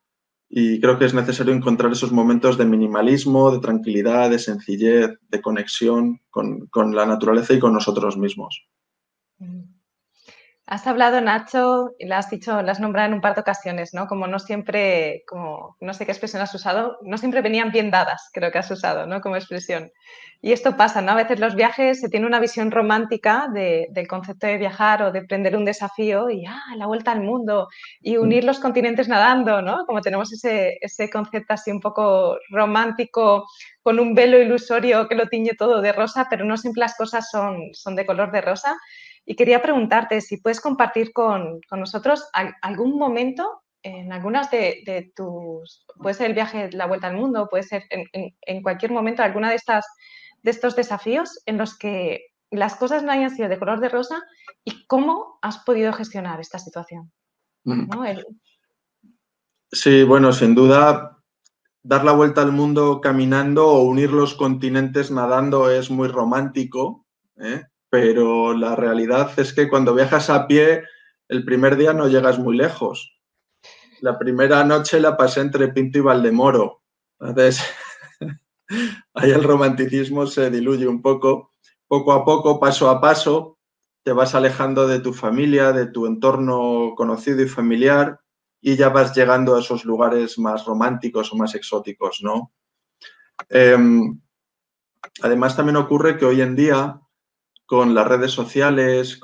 y creo que es necesario encontrar esos momentos de minimalismo, de tranquilidad, de sencillez, de conexión con, con la naturaleza y con nosotros mismos. Mm. Has hablado, Nacho, y lo has dicho, lo has nombrado en un par de ocasiones, ¿no? Como no siempre, como no sé qué expresión has usado, no siempre venían bien dadas, creo que has usado, ¿no? Como expresión. Y esto pasa, ¿no? A veces los viajes se tiene una visión romántica del concepto de viajar o de emprender un desafío y, ah, la vuelta al mundo y mm. unir los continentes nadando, ¿no? Como tenemos ese, ese concepto así un poco romántico con un velo ilusorio que lo tiñe todo de rosa, pero no siempre las cosas son, son de color de rosa. Y quería preguntarte si puedes compartir con, nosotros algún momento en algunas de, tus, puede ser el viaje, la vuelta al mundo, puede ser en, cualquier momento alguna de estas de estos desafíos en los que las cosas no hayan sido de color de rosa y cómo has podido gestionar esta situación. Mm. Sí, bueno, sin duda, dar la vuelta al mundo caminando o unir los continentes nadando es muy romántico. ¿eh? Pero la realidad es que cuando viajas a pie, el primer día no llegas muy lejos. La primera noche la pasé entre Pinto y Valdemoro. Entonces, (laughs) ahí el romanticismo se diluye un poco. Poco a poco, paso a paso, te vas alejando de tu familia, de tu entorno conocido y familiar y ya vas llegando a esos lugares más románticos o más exóticos, ¿no? Em, además, también ocurre que hoy en día con las redes sociales,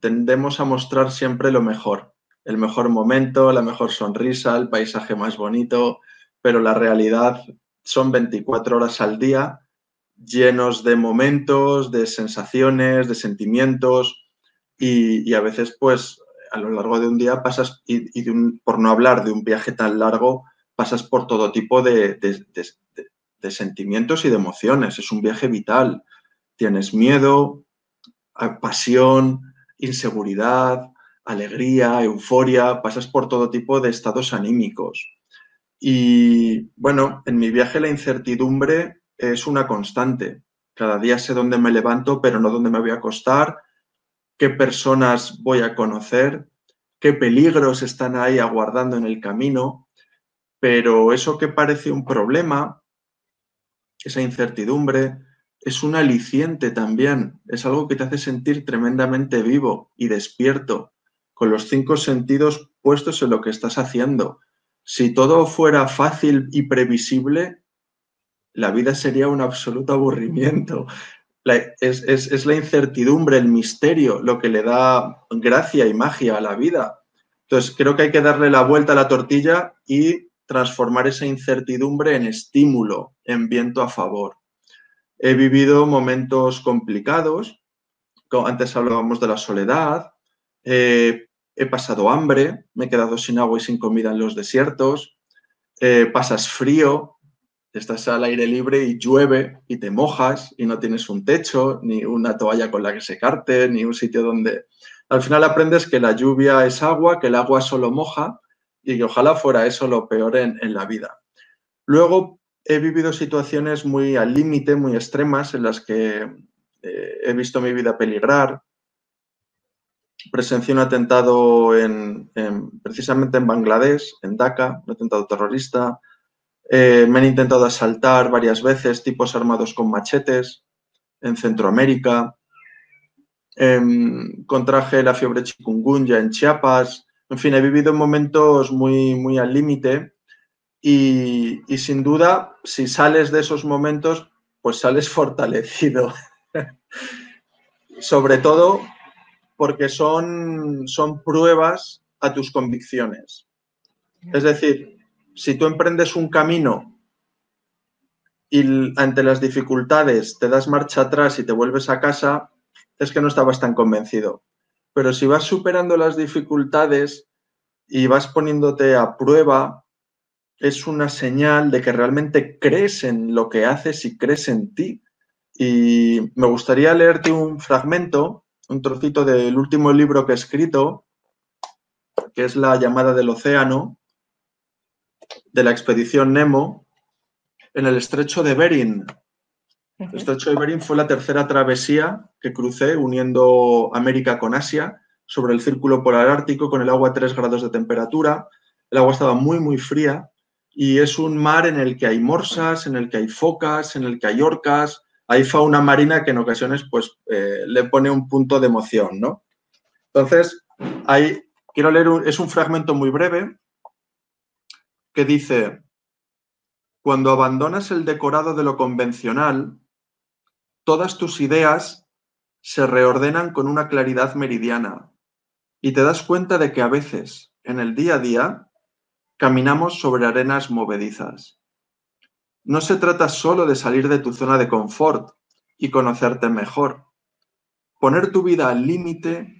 tendemos a mostrar siempre lo mejor, el mejor momento, la mejor sonrisa, el paisaje más bonito, pero la realidad son 24 horas al día llenos de momentos, de sensaciones, de sentimientos y, a veces pues a lo largo de un día pasas, y, por no hablar de un viaje tan largo, pasas por todo tipo de, de sentimientos y de emociones. Es un viaje vital. Tienes miedo, pasión, inseguridad, alegría, euforia, pasas por todo tipo de estados anímicos. Y bueno, en mi viaje la incertidumbre es una constante. Cada día sé dónde me levanto, pero no dónde me voy a acostar, qué personas voy a conocer, qué peligros están ahí aguardando en el camino. Pero eso que parece un problema, esa incertidumbre, es un aliciente también, es algo que te hace sentir tremendamente vivo y despierto, con los cinco sentidos puestos en lo que estás haciendo. Si todo fuera fácil y previsible, la vida sería un absoluto aburrimiento. es, la incertidumbre, el misterio, lo que le da gracia y magia a la vida. Entonces, creo que hay que darle la vuelta a la tortilla y transformar esa incertidumbre en estímulo, en viento a favor. He vivido momentos complicados, antes hablábamos de la soledad, he pasado hambre, me he quedado sin agua y sin comida en los desiertos, eh, pasas frío, estás al aire libre y llueve y te mojas y no tienes un techo, ni una toalla con la que secarte, ni un sitio donde... Al final aprendes que la lluvia es agua, que el agua solo moja y que ojalá fuera eso lo peor en, en la vida. Luego he vivido situaciones muy al límite, muy extremas, en las que eh, he visto mi vida peligrar. Presencié un atentado en, precisamente en Bangladesh, en Dhaka, un atentado terrorista. Eh, me han intentado asaltar varias veces tipos armados con machetes en Centroamérica. Em, contraje la fiebre chikungunya en Chiapas. En fin, he vivido momentos muy, muy al límite y, sin duda, si sales de esos momentos, pues sales (laughs) fortalecido. Sobre todo porque son, son pruebas a tus convicciones. Es decir, si tú emprendes un camino y ante las dificultades te das marcha atrás y te vuelves a casa, es que no estabas tan convencido. Pero si vas superando las dificultades y vas poniéndote a prueba, es una señal de que realmente crees en lo que haces y crees en ti. Y me gustaría leerte un fragmento, un trocito del último libro que he escrito, que es La llamada del océano, de la expedición Nemo, en el estrecho de Bering. El estrecho de Bering fue la tercera travesía que crucé uniendo América con Asia sobre el círculo polar ártico con el agua a 3 grados de temperatura. El agua estaba muy, muy fría y es un mar en el que hay morsas, en el que hay focas, en el que hay orcas, hay fauna marina que en ocasiones pues eh, le pone un punto de emoción, ¿no? Entonces, hay, quiero leer, es un fragmento muy breve que dice, cuando abandonas el decorado de lo convencional, todas tus ideas se reordenan con una claridad meridiana y te das cuenta de que a veces, en el día a día, caminamos sobre arenas movedizas. No se trata solo de salir de tu zona de confort y conocerte mejor. Poner tu vida al límite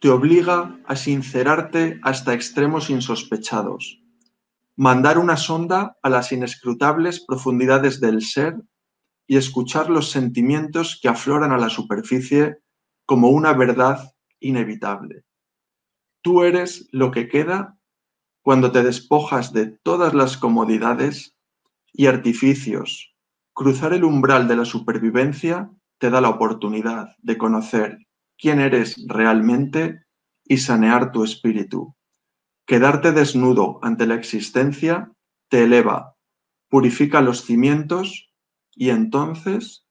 te obliga a sincerarte hasta extremos insospechados. Mandar una sonda a las inescrutables profundidades del ser y escuchar los sentimientos que afloran a la superficie como una verdad inevitable. Tú eres lo que queda cuando te despojas de todas las comodidades y artificios, cruzar el umbral de la supervivencia te da la oportunidad de conocer quién eres realmente y sanear tu espíritu. Quedarte desnudo ante la existencia te eleva, purifica los cimientos y entonces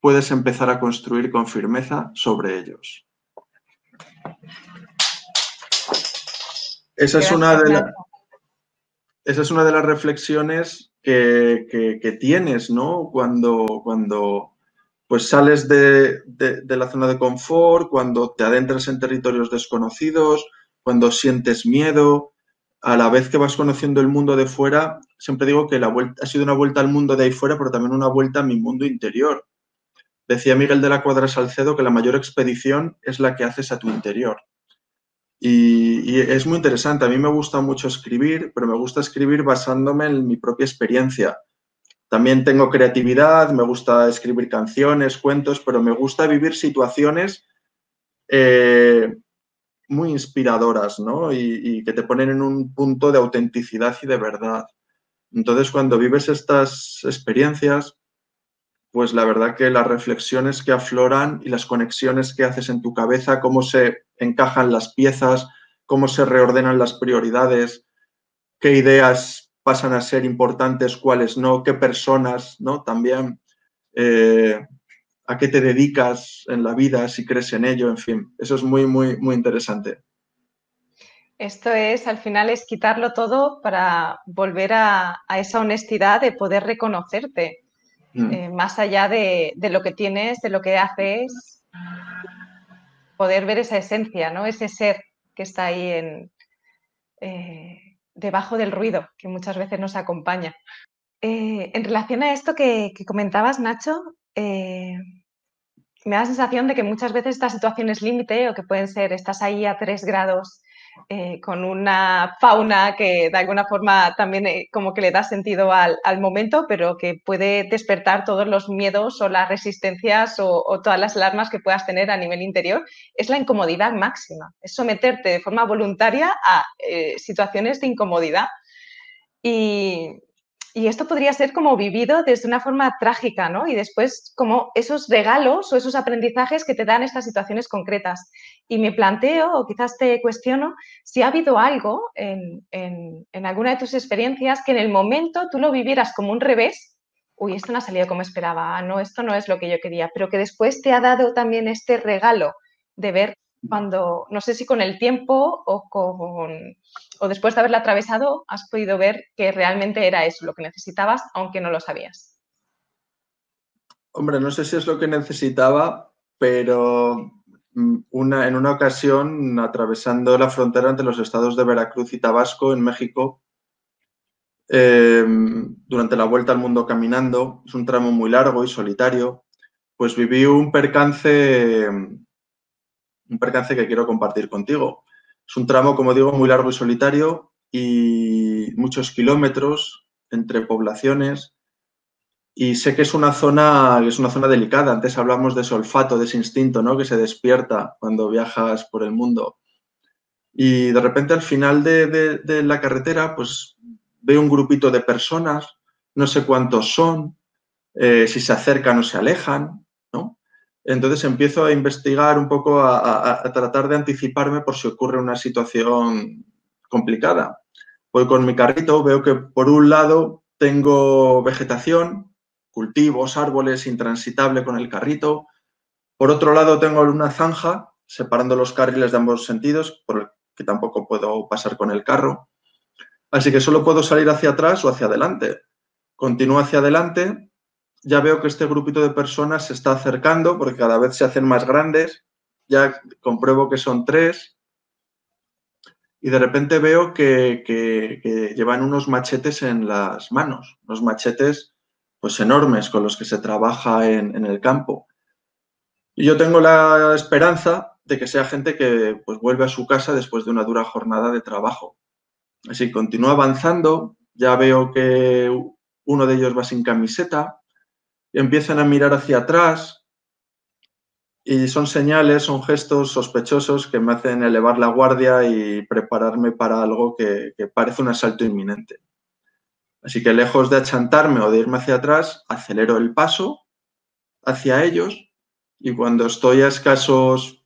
puedes empezar a construir con firmeza sobre ellos. Esa es, una de esa es una de las reflexiones que, tienes, ¿no? Cuando, cuando pues sales de, la zona de confort, cuando te adentras en territorios desconocidos, cuando sientes miedo, a la vez que vas conociendo el mundo de fuera, siempre digo que la vuelta, ha sido una vuelta al mundo de ahí fuera, pero también una vuelta a mi mundo interior. Decía Miguel de la Cuadra Salcedo que la mayor expedición es la que haces a tu interior. Y, es muy interesante. A mí me gusta mucho escribir, pero me gusta escribir basándome en mi propia experiencia. También tengo creatividad, me gusta escribir canciones, cuentos, pero me gusta vivir situaciones eh, muy inspiradoras, ¿no? y, que te ponen en un punto de autenticidad y de verdad. Entonces, cuando vives estas experiencias, pues la verdad que las reflexiones que afloran y las conexiones que haces en tu cabeza, cómo se encajan las piezas, cómo se reordenan las prioridades, qué ideas pasan a ser importantes, cuáles no, qué personas, ¿no? También eh, a qué te dedicas en la vida, si crees en ello, en fin, eso es muy, muy, muy interesante. Esto es, al final, es quitarlo todo para volver a, a esa honestidad de poder reconocerte Mm. Eh, más allá de, lo que tienes, de lo que haces, poder ver esa esencia, ¿no? ese ser que está ahí en, eh, debajo del ruido que muchas veces nos acompaña. Eh, en relación a esto que, que comentabas, Nacho, me da la sensación de que muchas veces estas situaciones límite o que pueden ser, estás ahí a tres grados eh, con una fauna que de alguna forma también eh, como que le da sentido al, momento, pero que puede despertar todos los miedos o las resistencias o, todas las alarmas que puedas tener a nivel interior, es la incomodidad máxima, es someterte de forma voluntaria a eh, situaciones de incomodidad. Y, y esto podría ser como vivido desde una forma trágica, ¿no? Y después como esos regalos o esos aprendizajes que te dan estas situaciones concretas. Y me planteo, o quizás te cuestiono, si ha habido algo en, alguna de tus experiencias que en el momento tú lo vivieras como un revés, uy, esto no ha salido como esperaba, no, esto no es lo que yo quería, pero que después te ha dado también este regalo de ver cuando, no sé si con el tiempo o, con, o después de haberla atravesado, has podido ver que realmente era eso lo que necesitabas, aunque no lo sabías. Hombre, no sé si es lo que necesitaba, pero una, en una ocasión, atravesando la frontera entre los estados de Veracruz y Tabasco, en México, em, durante la vuelta al mundo caminando, es un tramo muy largo y solitario, pues viví un percance un percance que quiero compartir contigo. Es un tramo, como digo, muy largo y solitario y muchos kilómetros entre poblaciones y sé que es una zona es una zona delicada. Antes hablamos de ese olfato, de ese instinto, ¿no? Que se despierta cuando viajas por el mundo. Y de repente al final de, la carretera, pues veo un grupito de personas, no sé cuántos son, eh, si se acercan o se alejan, entonces empiezo a investigar un poco, a, tratar de anticiparme por si ocurre una situación complicada. Voy con mi carrito, veo que por un lado tengo vegetación, cultivos, árboles, intransitable con el carrito. Por otro lado tengo una zanja separando los carriles de ambos sentidos, por el que tampoco puedo pasar con el carro. Así que solo puedo salir hacia atrás o hacia adelante. Continúo hacia adelante ya veo que este grupito de personas se está acercando porque cada vez se hacen más grandes. Ya compruebo que son tres. Y de repente veo que, llevan unos machetes en las manos, unos machetes pues enormes con los que se trabaja en, el campo. Y yo tengo la esperanza de que sea gente que pues, vuelve a su casa después de una dura jornada de trabajo. Así continúo avanzando, ya veo que uno de ellos va sin camiseta, empiezan a mirar hacia atrás y son señales, son gestos sospechosos que me hacen elevar la guardia y prepararme para algo que, parece un asalto inminente. Así que lejos de achantarme o de irme hacia atrás, acelero el paso hacia ellos y cuando estoy a escasos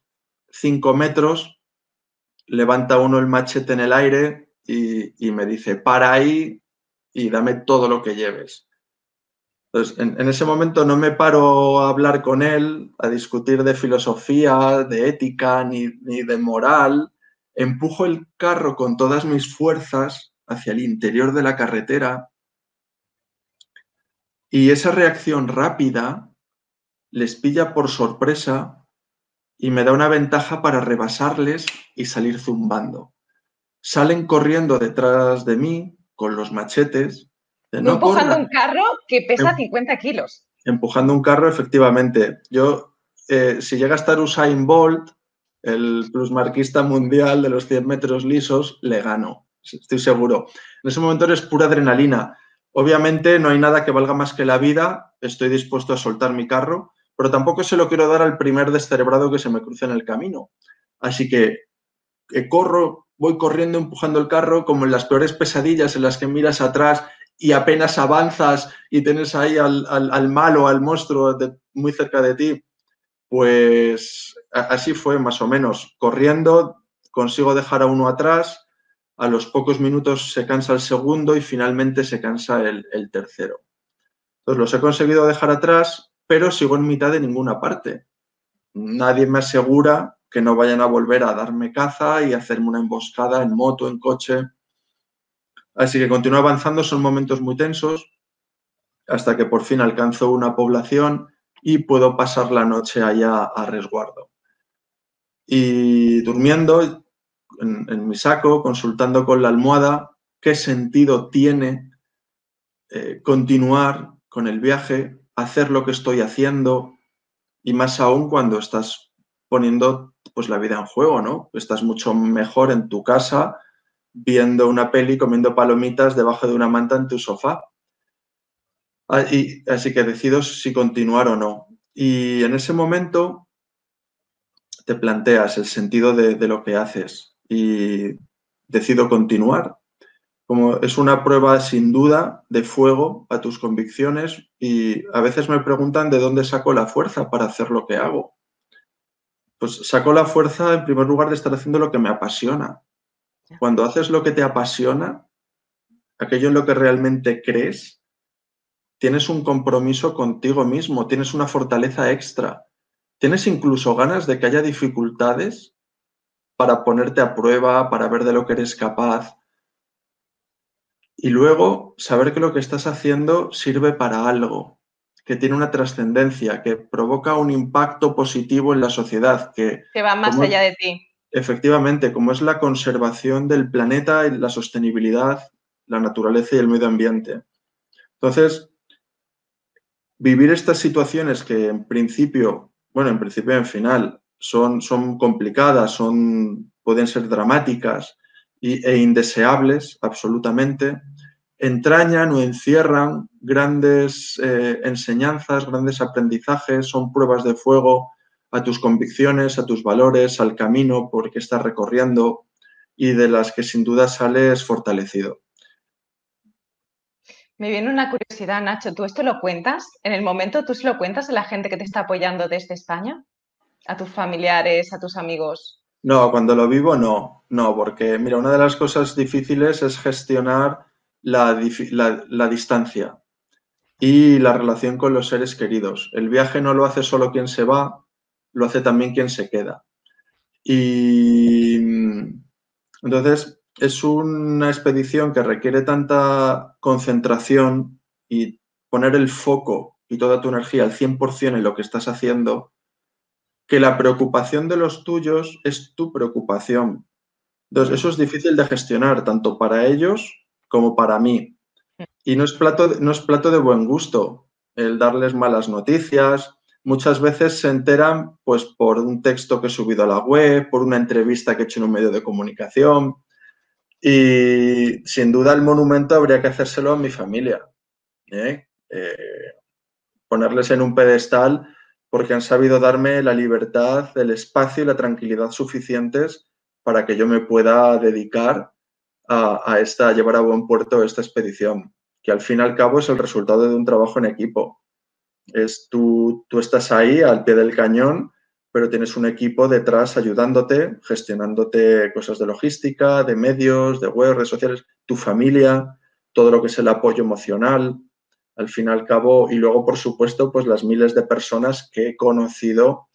cinco metros, levanta uno el machete en el aire y, me dice, para ahí y dame todo lo que lleves. Entonces, en, ese momento no me paro a hablar con él, a discutir de filosofía, de ética, ni, ni de moral. Empujo el carro con todas mis fuerzas hacia el interior de la carretera y esa reacción rápida les pilla por sorpresa y me da una ventaja para rebasarles y salir zumbando. Salen corriendo detrás de mí con los machetes. empujando un carro que pesa 50 em kilos. Empujando un carro, efectivamente. Yo, eh, si llega a estar Usain Bolt, el plusmarquista mundial de los 100 metros lisos, le gano, estoy seguro. En ese momento eres pura adrenalina. Obviamente no hay nada que valga más que la vida, estoy dispuesto a soltar mi carro, pero tampoco se lo quiero dar al primer descerebrado que se me cruce en el camino. Así que, corro, voy corriendo, empujando el carro, como en las peores pesadillas en las que miras atrás y apenas avanzas y tienes ahí al, al, malo, al monstruo muy cerca de ti. Pues así fue más o menos. Corriendo, consigo dejar a uno atrás, a los pocos minutos se cansa el segundo y finalmente se cansa el, tercero. Entonces los he conseguido dejar atrás, pero sigo en mitad de ninguna parte. Nadie me asegura que no vayan a volver a darme caza y hacerme una emboscada en moto, en coche. Así que continúo avanzando, son momentos muy tensos, hasta que por fin alcanzo una población y puedo pasar la noche allá a resguardo. Y durmiendo en, mi saco, consultando con la almohada qué sentido tiene eh, continuar con el viaje hacer lo que estoy haciendo y más aún cuando estás poniendo pues la vida en juego, ¿no? Estás mucho mejor en tu casa viendo una peli, comiendo palomitas debajo de una manta en tu sofá. Ah, así que decido si continuar o no. Y en ese momento te planteas el sentido de lo que haces y decido continuar como es una prueba sin duda de fuego a tus convicciones y a veces me preguntan de dónde saco la fuerza para hacer lo que hago. Pues saco la fuerza en primer lugar de estar haciendo lo que me apasiona. Cuando haces lo que te apasiona, aquello en lo que realmente crees, tienes un compromiso contigo mismo, tienes una fortaleza extra, tienes incluso ganas de que haya dificultades para ponerte a prueba, para ver de lo que eres capaz y luego saber que lo que estás haciendo sirve para algo, que tiene una trascendencia, que provoca un impacto positivo en la sociedad. Que, que va más allá de ti. Efectivamente, como es la conservación del planeta y la sostenibilidad, la naturaleza y el medio ambiente. Entonces, vivir estas situaciones que en principio, bueno, en principio y en final, son, son complicadas, son, pueden ser dramáticas, e indeseables absolutamente, entrañan o encierran grandes eh, enseñanzas, grandes aprendizajes, son pruebas de fuego a tus convicciones, a tus valores, al camino por que estás recorriendo y de las que sin duda sales fortalecido. Me viene una curiosidad, Nacho. ¿Tú esto lo cuentas? ¿En el momento tú se lo cuentas a la gente que te está apoyando desde España? ¿A tus familiares, a tus amigos? No, cuando lo vivo no, no, porque mira, una de las cosas difíciles es gestionar la, distancia y la relación con los seres queridos. El viaje no lo hace solo quien se va, lo hace también quien se queda. Y entonces es una expedición que requiere tanta concentración y poner el foco y toda tu energía al 100% en lo que estás haciendo que la preocupación de los tuyos es tu preocupación. Entonces, eso es difícil de gestionar, tanto para ellos como para mí. Y no es plato, no es plato de buen gusto el darles malas noticias. Muchas veces se enteran pues, por un texto que he subido a la web, por una entrevista que he hecho en un medio de comunicación. Y sin duda el monumento habría que hacérselo a mi familia. ¿eh? Eh, ponerles en un pedestal porque han sabido darme la libertad, el espacio y la tranquilidad suficientes para que yo me pueda dedicar a, llevar a buen puerto esta expedición, que al fin y al cabo es el resultado de un trabajo en equipo. Es tú, tú estás ahí al pie del cañón, pero tienes un equipo detrás ayudándote, gestionándote cosas de logística, de medios, de web, redes sociales, tu familia, todo lo que es el apoyo emocional, al fin y al cabo, y luego, por supuesto, pues las miles de personas que he conocido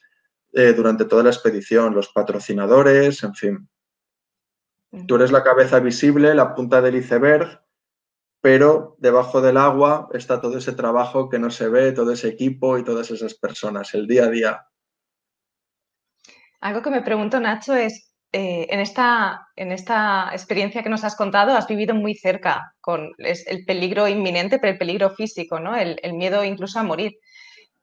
eh, durante toda la expedición, los patrocinadores, en fin. Tú eres la cabeza visible, la punta del iceberg, pero debajo del agua está todo ese trabajo que no se ve, todo ese equipo y todas esas personas, el día a día. Algo que me pregunto, Nacho, es, eh, en, esta, en esta experiencia que nos has contado, has vivido muy cerca con el peligro inminente, pero el peligro físico, ¿no? el miedo incluso a morir.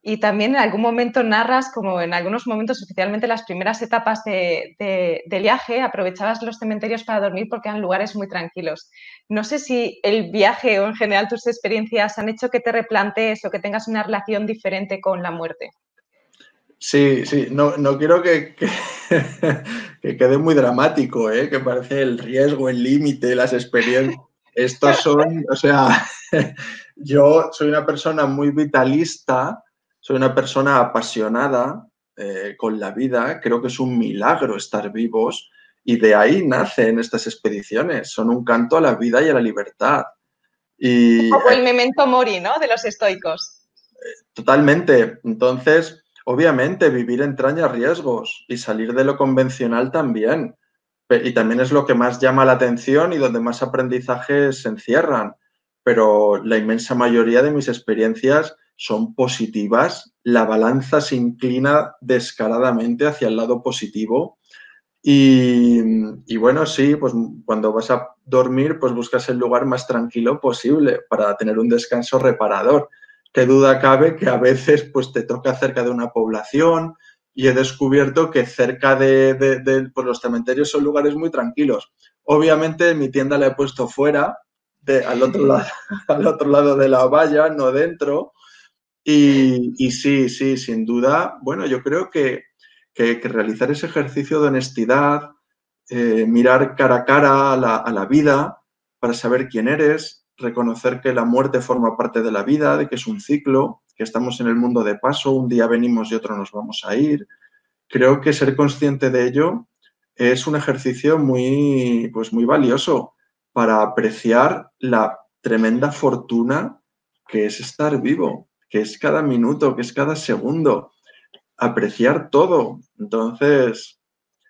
Y también en algún momento narras, como en algunos momentos, especialmente las primeras etapas de, viaje, aprovechabas los cementerios para dormir porque eran lugares muy tranquilos. No sé si el viaje o en general tus experiencias han hecho que te replantees o que tengas una relación diferente con la muerte. Sí, sí, no, no quiero que, (laughs) que, quede muy dramático, ¿eh? que parece el riesgo, el límite, las experiencias. Estos son, o sea, (laughs) yo soy una persona muy vitalista, soy una persona apasionada eh, con la vida, creo que es un milagro estar vivos y de ahí nacen estas expediciones, son un canto a la vida y a la libertad. Y, Como el memento mori, ¿no? De los estoicos. Totalmente. Entonces, obviamente, vivir entraña riesgos y salir de lo convencional también. Y también es lo que más llama la atención y donde más aprendizajes se encierran. Pero la inmensa mayoría de mis experiencias son positivas, la balanza se inclina descaradamente hacia el lado positivo. Y, bueno, sí, pues cuando vas a dormir, pues buscas el lugar más tranquilo posible para tener un descanso reparador. Qué duda cabe que a veces pues te toca cerca de una población y he descubierto que cerca de, pues, los cementerios son lugares muy tranquilos. Obviamente mi tienda la he puesto fuera, al, otro lado, (laughs) al otro lado de la valla, no dentro, y, sí, sí, sin duda, bueno, yo creo que, realizar ese ejercicio de honestidad, eh, mirar cara a cara a la, vida para saber quién eres, reconocer que la muerte forma parte de la vida, de que es un ciclo, que estamos en el mundo de paso, un día venimos y otro nos vamos a ir. Creo que ser consciente de ello es un ejercicio muy, pues muy valioso para apreciar la tremenda fortuna que es estar vivo que es cada minuto, que es cada segundo, apreciar todo. Entonces,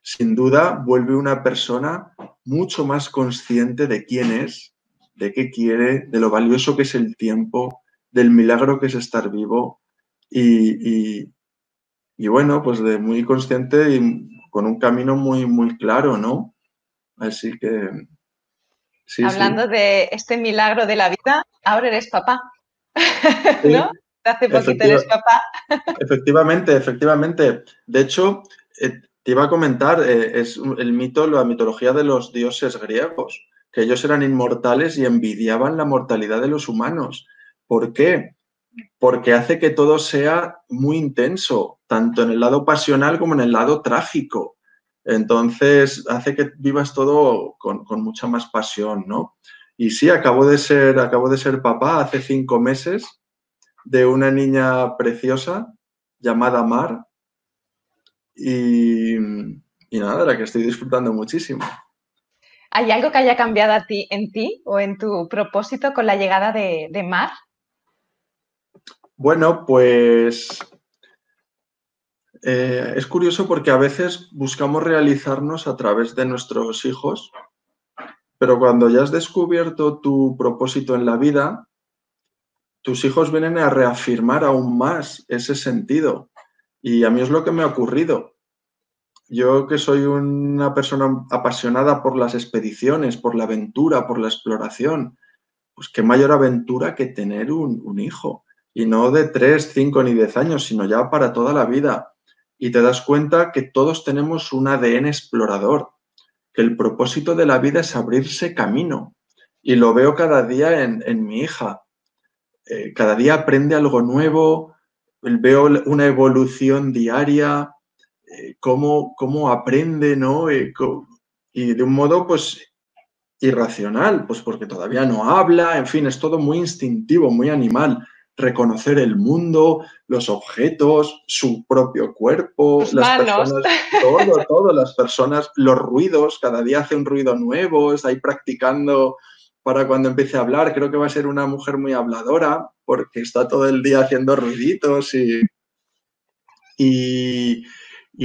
sin duda, vuelve una persona mucho más consciente de quién es, de qué quiere, de lo valioso que es el tiempo, del milagro que es estar vivo y, bueno, pues de muy consciente y con un camino muy, muy claro, ¿no? Así que... Hablando de este milagro de la vida, ahora eres papá, (laughs) ¿no? hace poquito eres papá. Efectivamente, efectivamente. De hecho, eh, te iba a comentar, eh, es el mito, la mitología de los dioses griegos, que ellos eran inmortales y envidiaban la mortalidad de los humanos. ¿Por qué? Porque hace que todo sea muy intenso, tanto en el lado pasional como en el lado trágico. Entonces, hace que vivas todo con, mucha más pasión, ¿no? Y sí, acabo de ser, acabo de ser papá hace cinco meses de una niña preciosa llamada Mar y, nada, de la que estoy disfrutando muchísimo. ¿Hay algo que haya cambiado a ti, en ti o en tu propósito con la llegada de, Mar? Bueno, pues eh, es curioso porque a veces buscamos realizarnos a través de nuestros hijos, pero cuando ya has descubierto tu propósito en la vida, tus hijos vienen a reafirmar aún más ese sentido. Y a mí es lo que me ha ocurrido. Yo que soy una persona apasionada por las expediciones, por la aventura, por la exploración, pues qué mayor aventura que tener un, hijo. Y no de tres, cinco ni diez años, sino ya para toda la vida. Y te das cuenta que todos tenemos un ADN explorador, que el propósito de la vida es abrirse camino. Y lo veo cada día en, en mi hija eh, cada día aprende algo nuevo, veo una evolución diaria, eh, cómo, aprende, ¿no? Eh, y de un modo, pues, irracional, pues porque todavía no habla, en fin, es todo muy instintivo, muy animal. Reconocer el mundo, los objetos, su propio cuerpo, las personas, todo, todo, las personas, los ruidos, cada día hace un ruido nuevo, está ahí practicando para cuando empiece a hablar. Creo que va a ser una mujer muy habladora porque está todo el día haciendo ruiditos y, y,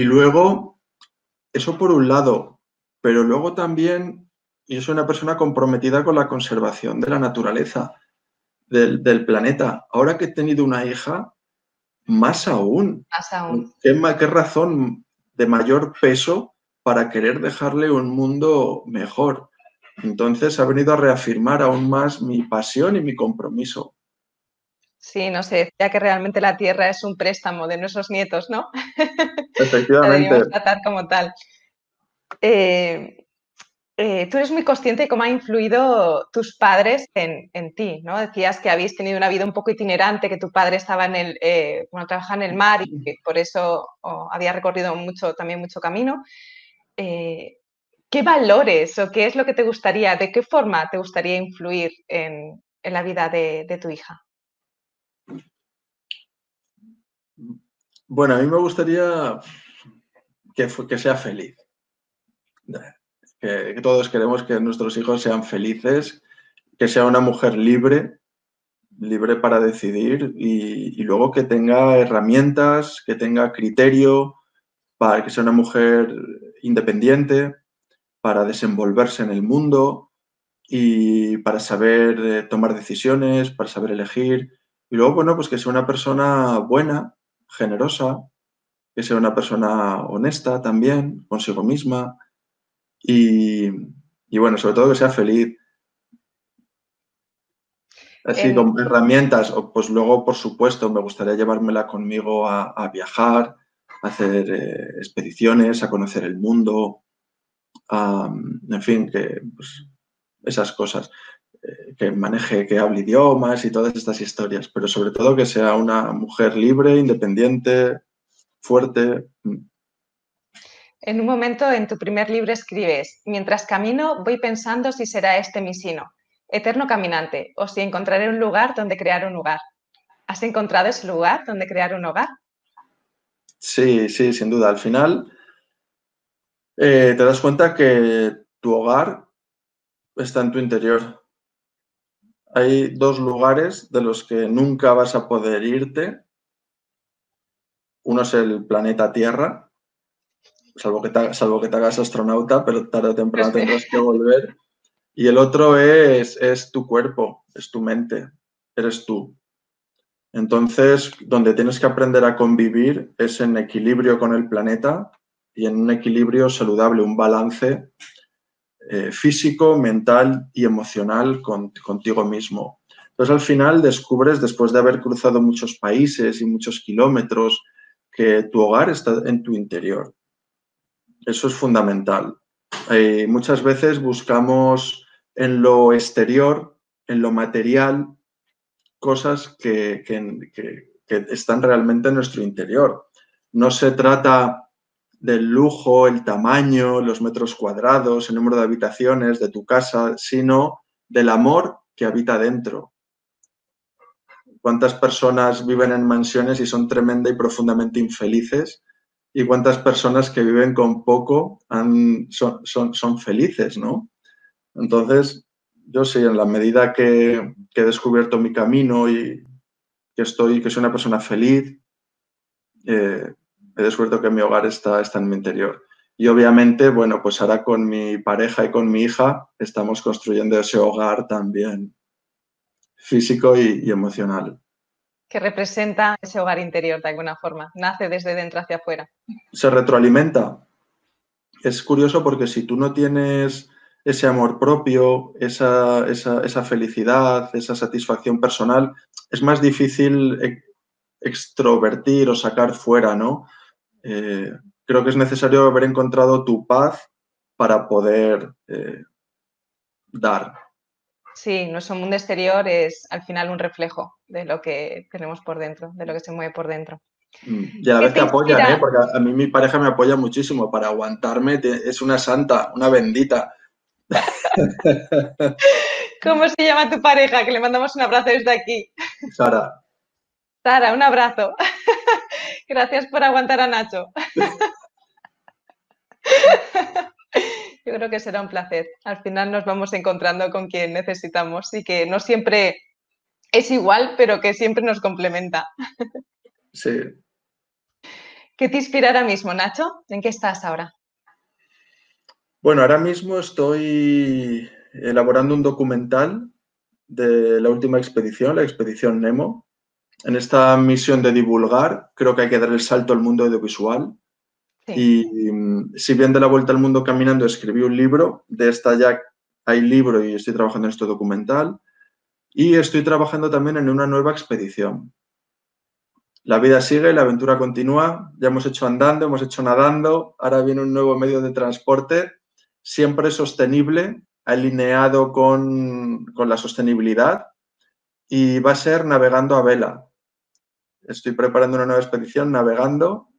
luego, eso por un lado, pero luego también yo soy una persona comprometida con la conservación de la naturaleza, del, del planeta. Ahora que he tenido una hija, más aún. Más aún. ¿Qué, ma- qué razón de mayor peso para querer dejarle un mundo mejor? Entonces ha venido a reafirmar aún más mi pasión y mi compromiso. Sí, no sé, decía que realmente la tierra es un préstamo de nuestros nietos, ¿no? (laughs) La Efectivamente. tratar como tal. Eh, eh, tú eres muy consciente de cómo han influido tus padres en, en ti, ¿no? Decías que habéis tenido una vida un poco itinerante, que tu padre estaba en el, eh, bueno, trabajaba en el mar y que por eso oh, había recorrido mucho, también mucho camino. Eh, ¿Qué valores o qué es lo que te gustaría, de qué forma te gustaría influir en, en la vida de, de tu hija? Bueno, a mí me gustaría que, sea feliz. Que, que todos queremos que nuestros hijos sean felices, que sea una mujer libre, libre para decidir y, y luego que tenga herramientas, que tenga criterio, para que sea una mujer independiente, para desenvolverse en el mundo y para saber eh, tomar decisiones, para saber elegir. Y luego, bueno, pues que sea una persona buena, generosa, que sea una persona honesta también consigo misma y, y bueno, sobre todo que sea feliz. Así En- con herramientas, o pues luego, por supuesto, me gustaría llevármela conmigo a, a viajar, a hacer eh, expediciones, a conocer el mundo, a, en fin, que pues, esas cosas, eh, que maneje, que hable idiomas y todas estas historias, pero sobre todo que sea una mujer libre, independiente, fuerte. mm. En un momento en tu primer libro escribes, mientras camino voy pensando si será este mi sino, eterno caminante, o si encontraré un lugar donde crear un hogar. ¿Has encontrado ese lugar donde crear un hogar? Sí, sí, sin duda. Al final eh, te das cuenta que tu hogar está en tu interior. Hay dos lugares de los que nunca vas a poder irte. Uno es el planeta Tierra, salvo que te, salvo que te hagas astronauta, pero tarde o temprano Sí. tendrás que volver. Y el otro es, es tu cuerpo, es tu mente, eres tú. Entonces, donde tienes que aprender a convivir es en equilibrio con el planeta y en un equilibrio saludable, un balance eh, físico, mental y emocional con- contigo mismo. Entonces, al final descubres, después de haber cruzado muchos países y muchos kilómetros, que tu hogar está en tu interior. Eso es fundamental. Eh, muchas veces buscamos en lo exterior, en lo material, cosas que, que- que- que están realmente en nuestro interior. No se trata del lujo, el tamaño, los metros cuadrados, el número de habitaciones de tu casa, sino del amor que habita dentro. ¿Cuántas personas viven en mansiones y son tremenda y profundamente infelices? ¿Y cuántas personas que viven con poco son, son- felices, no? Entonces, yo sí, en la medida que, que he descubierto mi camino y que estoy, que soy una persona feliz, eh, he descubierto que mi hogar está, está en mi interior. Y obviamente, bueno, pues ahora con mi pareja y con mi hija estamos construyendo ese hogar también físico y, y emocional. Que representa ese hogar interior de alguna forma, nace desde dentro hacia afuera. Se retroalimenta. Es curioso porque si tú no tienes ese amor propio, esa, esa, esa felicidad, esa satisfacción personal, es más difícil e- extrovertir o sacar fuera, ¿no? Eh, creo que es necesario haber encontrado tu paz para poder eh, dar. Sí, nuestro mundo exterior es al final un reflejo de lo que tenemos por dentro, de lo que se mueve por dentro. Mm, Y a la ¿Qué vez te te apoyan? ¿eh? Porque a, mí mi pareja me apoya muchísimo para aguantarme. Es una santa, una bendita. (laughs) ¿Cómo se llama tu pareja? Que le mandamos un abrazo desde aquí. Sara, Sara, un abrazo. (laughs) Gracias por aguantar a Nacho. (laughs) Yo creo que será un placer. Al final nos vamos encontrando con quien necesitamos y que no siempre es igual, pero que siempre nos complementa. sí. ¿Qué te inspira ahora mismo, Nacho? ¿En qué estás ahora? Bueno, ahora mismo estoy elaborando un documental de la última expedición, la expedición Nemo. En esta misión de divulgar, creo que hay que dar el salto al mundo audiovisual. Y mm, si bien de la vuelta al mundo caminando escribí un libro, de esta ya hay libro y estoy trabajando en este documental. Y estoy trabajando también en una nueva expedición. La vida sigue, la aventura continúa. Ya hemos hecho andando, hemos hecho nadando. Ahora viene un nuevo medio de transporte, siempre sostenible, alineado con, con la sostenibilidad. Y va a ser navegando a vela. Estoy preparando una nueva expedición navegando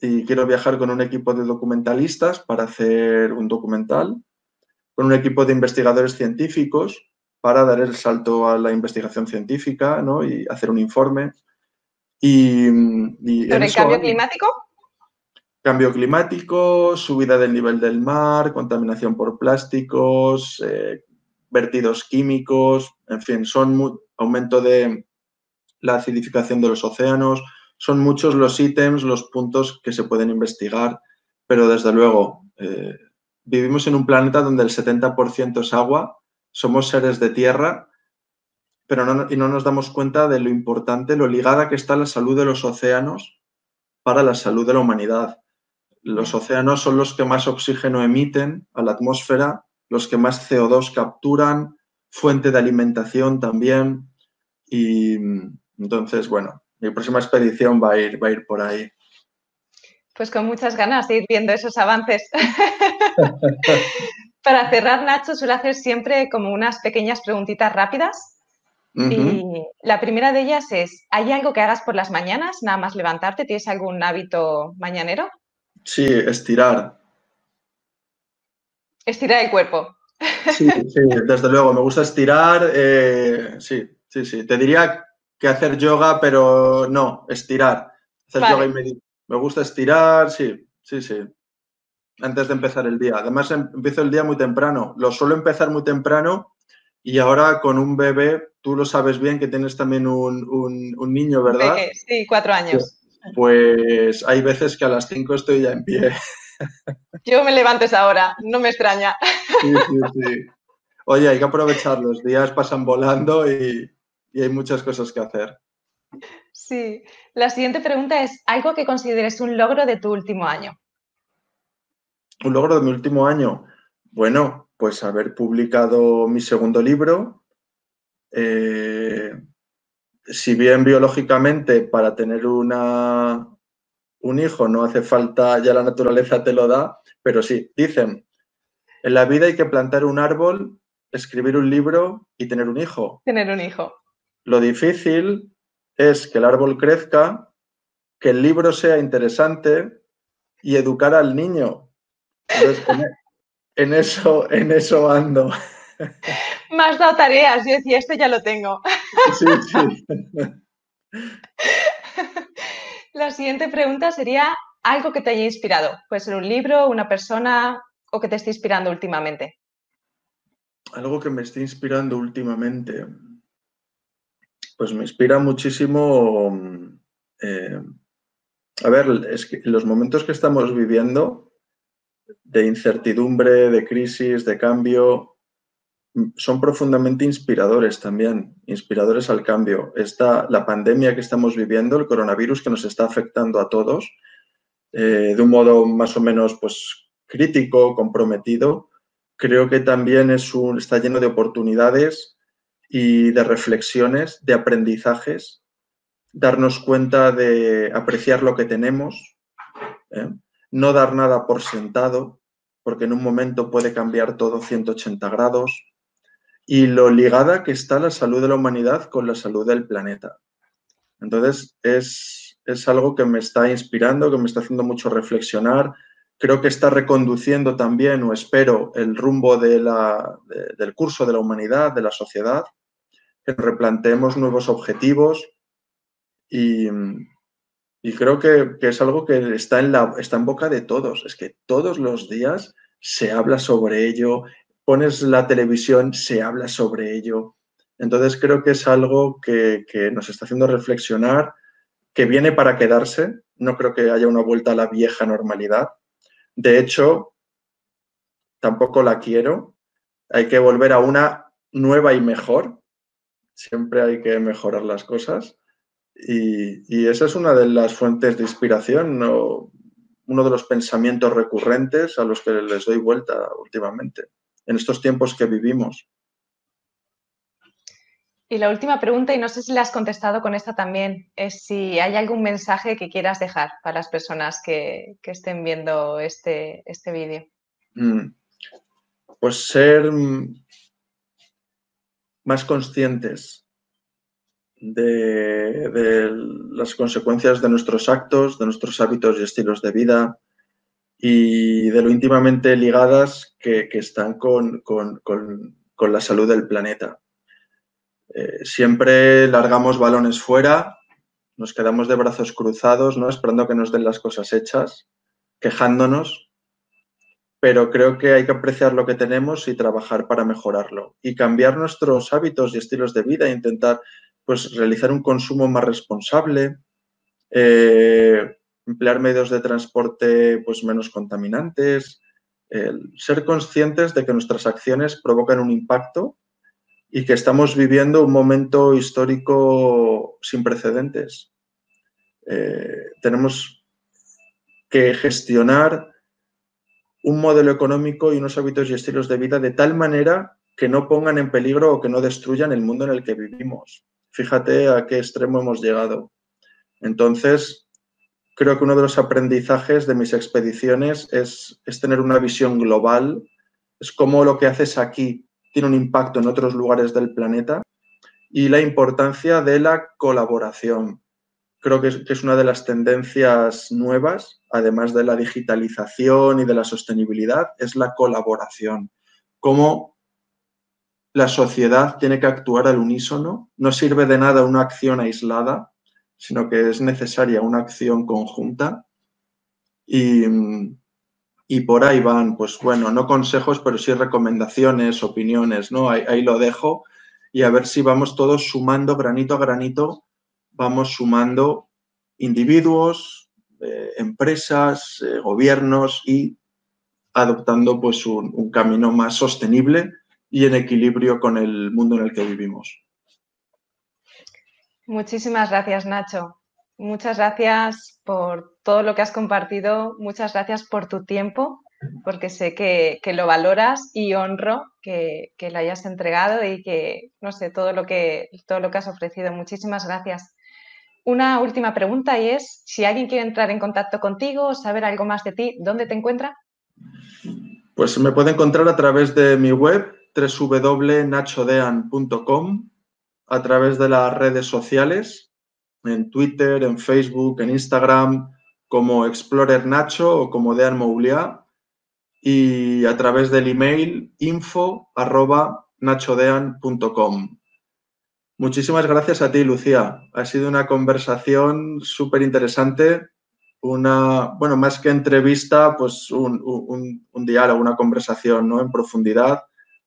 y quiero viajar con un equipo de documentalistas para hacer un documental, con un equipo de investigadores científicos para dar el salto a la investigación científica ¿no? y hacer un informe. Y, ¿Sobre el cambio climático? Cambio climático, subida del nivel del mar, contaminación por plásticos, eh, vertidos químicos, en fin, son aumento de la acidificación de los océanos, son muchos los ítems, los puntos que se pueden investigar, pero desde luego eh, vivimos en un planeta donde el 70% es agua somos seres de tierra, pero no, y no nos damos cuenta de lo importante, lo ligada que está la salud de los océanos para la salud de la humanidad. Los océanos son los que más oxígeno emiten a la atmósfera, los que más CO2 capturan, fuente de alimentación también. Y entonces, bueno, mi próxima expedición va a ir, va a ir por ahí. Pues con muchas ganas de ir viendo esos avances. (laughs) Para cerrar, Nacho, suele hacer siempre como unas pequeñas preguntitas rápidas. Y la primera de ellas es, ¿hay algo que hagas por las mañanas, nada más levantarte? ¿Tienes algún hábito mañanero? Sí, estirar. Estirar el cuerpo. Sí, sí, desde luego, me gusta estirar. Eh, sí, sí, sí. Te diría que hacer yoga, pero no, estirar. Hacer yoga y Me gusta estirar, sí, sí, sí antes de empezar el día. Además, em, empiezo el día muy temprano. Lo suelo empezar muy temprano y ahora con un bebé, tú lo sabes bien que tienes también un, niño, ¿verdad? Sí, cuatro años. Pues hay veces que a las cinco estoy ya en pie. Yo me levanto esa hora, no me extraña. Sí, sí, sí. Oye, hay que aprovechar, los días pasan volando y, y hay muchas cosas que hacer. Sí. La siguiente pregunta es, ¿algo que consideres un logro de tu último año? un logro de mi último año. Bueno, pues haber publicado mi segundo libro. Eh, si bien biológicamente para tener una, un hijo no hace falta, ya la naturaleza te lo da, pero sí, dicen, en la vida hay que plantar un árbol, escribir un libro y tener un hijo. Tener un hijo. Lo difícil es que el árbol crezca, que el libro sea interesante y educar al niño, en eso, en eso ando. Me has dado tareas, yo decía, esto ya lo tengo. Sí, sí. (laughs) La siguiente pregunta sería algo que te haya inspirado. Puede ser un libro, una persona o que te esté inspirando últimamente. Algo que me esté inspirando últimamente. Pues me inspira muchísimo. Eh, a ver, es que los momentos que estamos viviendo de incertidumbre, de crisis, de cambio, son profundamente inspiradores también, inspiradores al cambio. Esta, la pandemia que estamos viviendo, el coronavirus que nos está afectando a todos, eh, de un modo más o menos pues, crítico, comprometido, creo que también es un, está lleno de oportunidades y de reflexiones, de aprendizajes, darnos cuenta de apreciar lo que tenemos. ¿eh? no dar nada por sentado, porque en un momento puede cambiar todo 180 grados, y lo ligada que está la salud de la humanidad con la salud del planeta. Entonces, es, es algo que me está inspirando, que me está haciendo mucho reflexionar. Creo que está reconduciendo también, o espero, el rumbo de la, del curso de la humanidad, de la sociedad, que replanteemos nuevos objetivos y, y creo que, es algo que está en, la, está en boca de todos. Es que todos los días se habla sobre ello, pones la televisión, se habla sobre ello. Entonces creo que es algo que, nos está haciendo reflexionar, que viene para quedarse. No creo que haya una vuelta a la vieja normalidad. De hecho, tampoco la quiero. Hay que volver a una nueva y mejor. Siempre hay que mejorar las cosas. Y, esa es una de las fuentes de inspiración, uno de los pensamientos recurrentes a los que les doy vuelta últimamente, en estos tiempos que vivimos. Y la última pregunta, y no sé si la has contestado con esta también, es si hay algún mensaje que quieras dejar para las personas que, estén viendo este, este vídeo. Mm. Pues ser más conscientes de, las consecuencias de nuestros actos, de nuestros hábitos y estilos de vida y de lo íntimamente ligadas que, están con la salud del planeta. Eh, siempre largamos balones fuera, nos quedamos de brazos cruzados, ¿no? esperando que nos den las cosas hechas, quejándonos, pero creo que hay que apreciar lo que tenemos y trabajar para mejorarlo y cambiar nuestros hábitos y estilos de vida, intentar pues, realizar un consumo más responsable, eh, emplear medios de transporte pues, menos contaminantes, ser conscientes de que nuestras acciones provocan un impacto y que estamos viviendo un momento histórico sin precedentes. Eh, tenemos que gestionar un modelo económico y unos hábitos y estilos de vida de tal manera que no pongan en peligro o que no destruyan el mundo en el que vivimos. Fíjate a qué extremo hemos llegado. Entonces, creo que uno de los aprendizajes de mis expediciones es, es tener una visión global, es cómo lo que haces aquí tiene un impacto en otros lugares del planeta y la importancia de la colaboración. Creo que es, una de las tendencias nuevas, además de la digitalización y de la sostenibilidad, es la colaboración. Cómo la sociedad tiene que actuar al unísono. No sirve de nada una acción aislada, sino que es necesaria una acción conjunta. Y, y por ahí van, pues bueno, no consejos, pero sí recomendaciones, opiniones, ¿no? Ahí, lo dejo y a ver si vamos todos sumando granito a granito, vamos sumando individuos, eh, empresas, eh, gobiernos y adoptando pues un, un camino más sostenible y en equilibrio con el mundo en el que vivimos. Muchísimas gracias, Nacho. Muchas gracias por todo lo que has compartido, muchas gracias por tu tiempo, porque sé que, lo valoras y honro que, lo hayas entregado y que, no sé, todo lo que, todo lo que has ofrecido. Muchísimas gracias. Una última pregunta y es, si alguien quiere entrar en contacto contigo o saber algo más de ti, ¿dónde te encuentra? Pues me puede encontrar a través de mi web www.nachodean.com, a través de las redes sociales en Twitter, en Facebook, en Instagram, como Explorer Nacho o como Dean Moulia y a través del email info. Muchísimas gracias a ti, Lucía. Ha sido una conversación súper interesante, una, bueno, más que entrevista, pues un, un, un, diálogo, una conversación ¿no? en profundidad,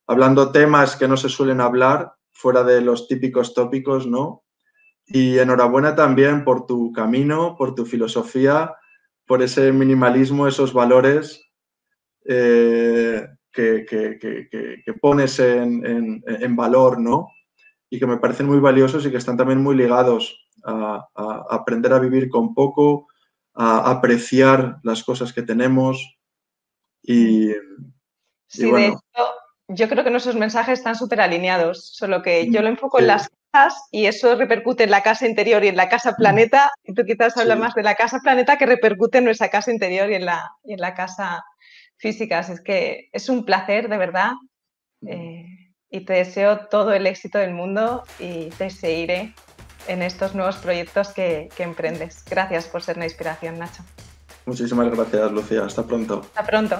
hablando temas que no se suelen hablar fuera de los típicos tópicos, ¿no? Y enhorabuena también por tu camino, por tu filosofía, por ese minimalismo, esos valores eh, que, pones en, valor, ¿no? Y que me parecen muy valiosos y que están también muy ligados a, aprender a vivir con poco, a apreciar las cosas que tenemos. Y, sí, de hecho, yo creo que nuestros mensajes están súper alineados, solo que yo lo enfoco en las y eso repercute en la casa interior y en la casa planeta. Y tú quizás hablas más de la casa planeta que repercute en nuestra casa interior y en la, en la casa física. es que es un placer, de verdad. Eh, y te deseo todo el éxito del mundo y te seguiré en estos nuevos proyectos que, que emprendes. Gracias por ser una inspiración, Nacho. Muchísimas gracias, Lucía. Hasta pronto. Hasta pronto.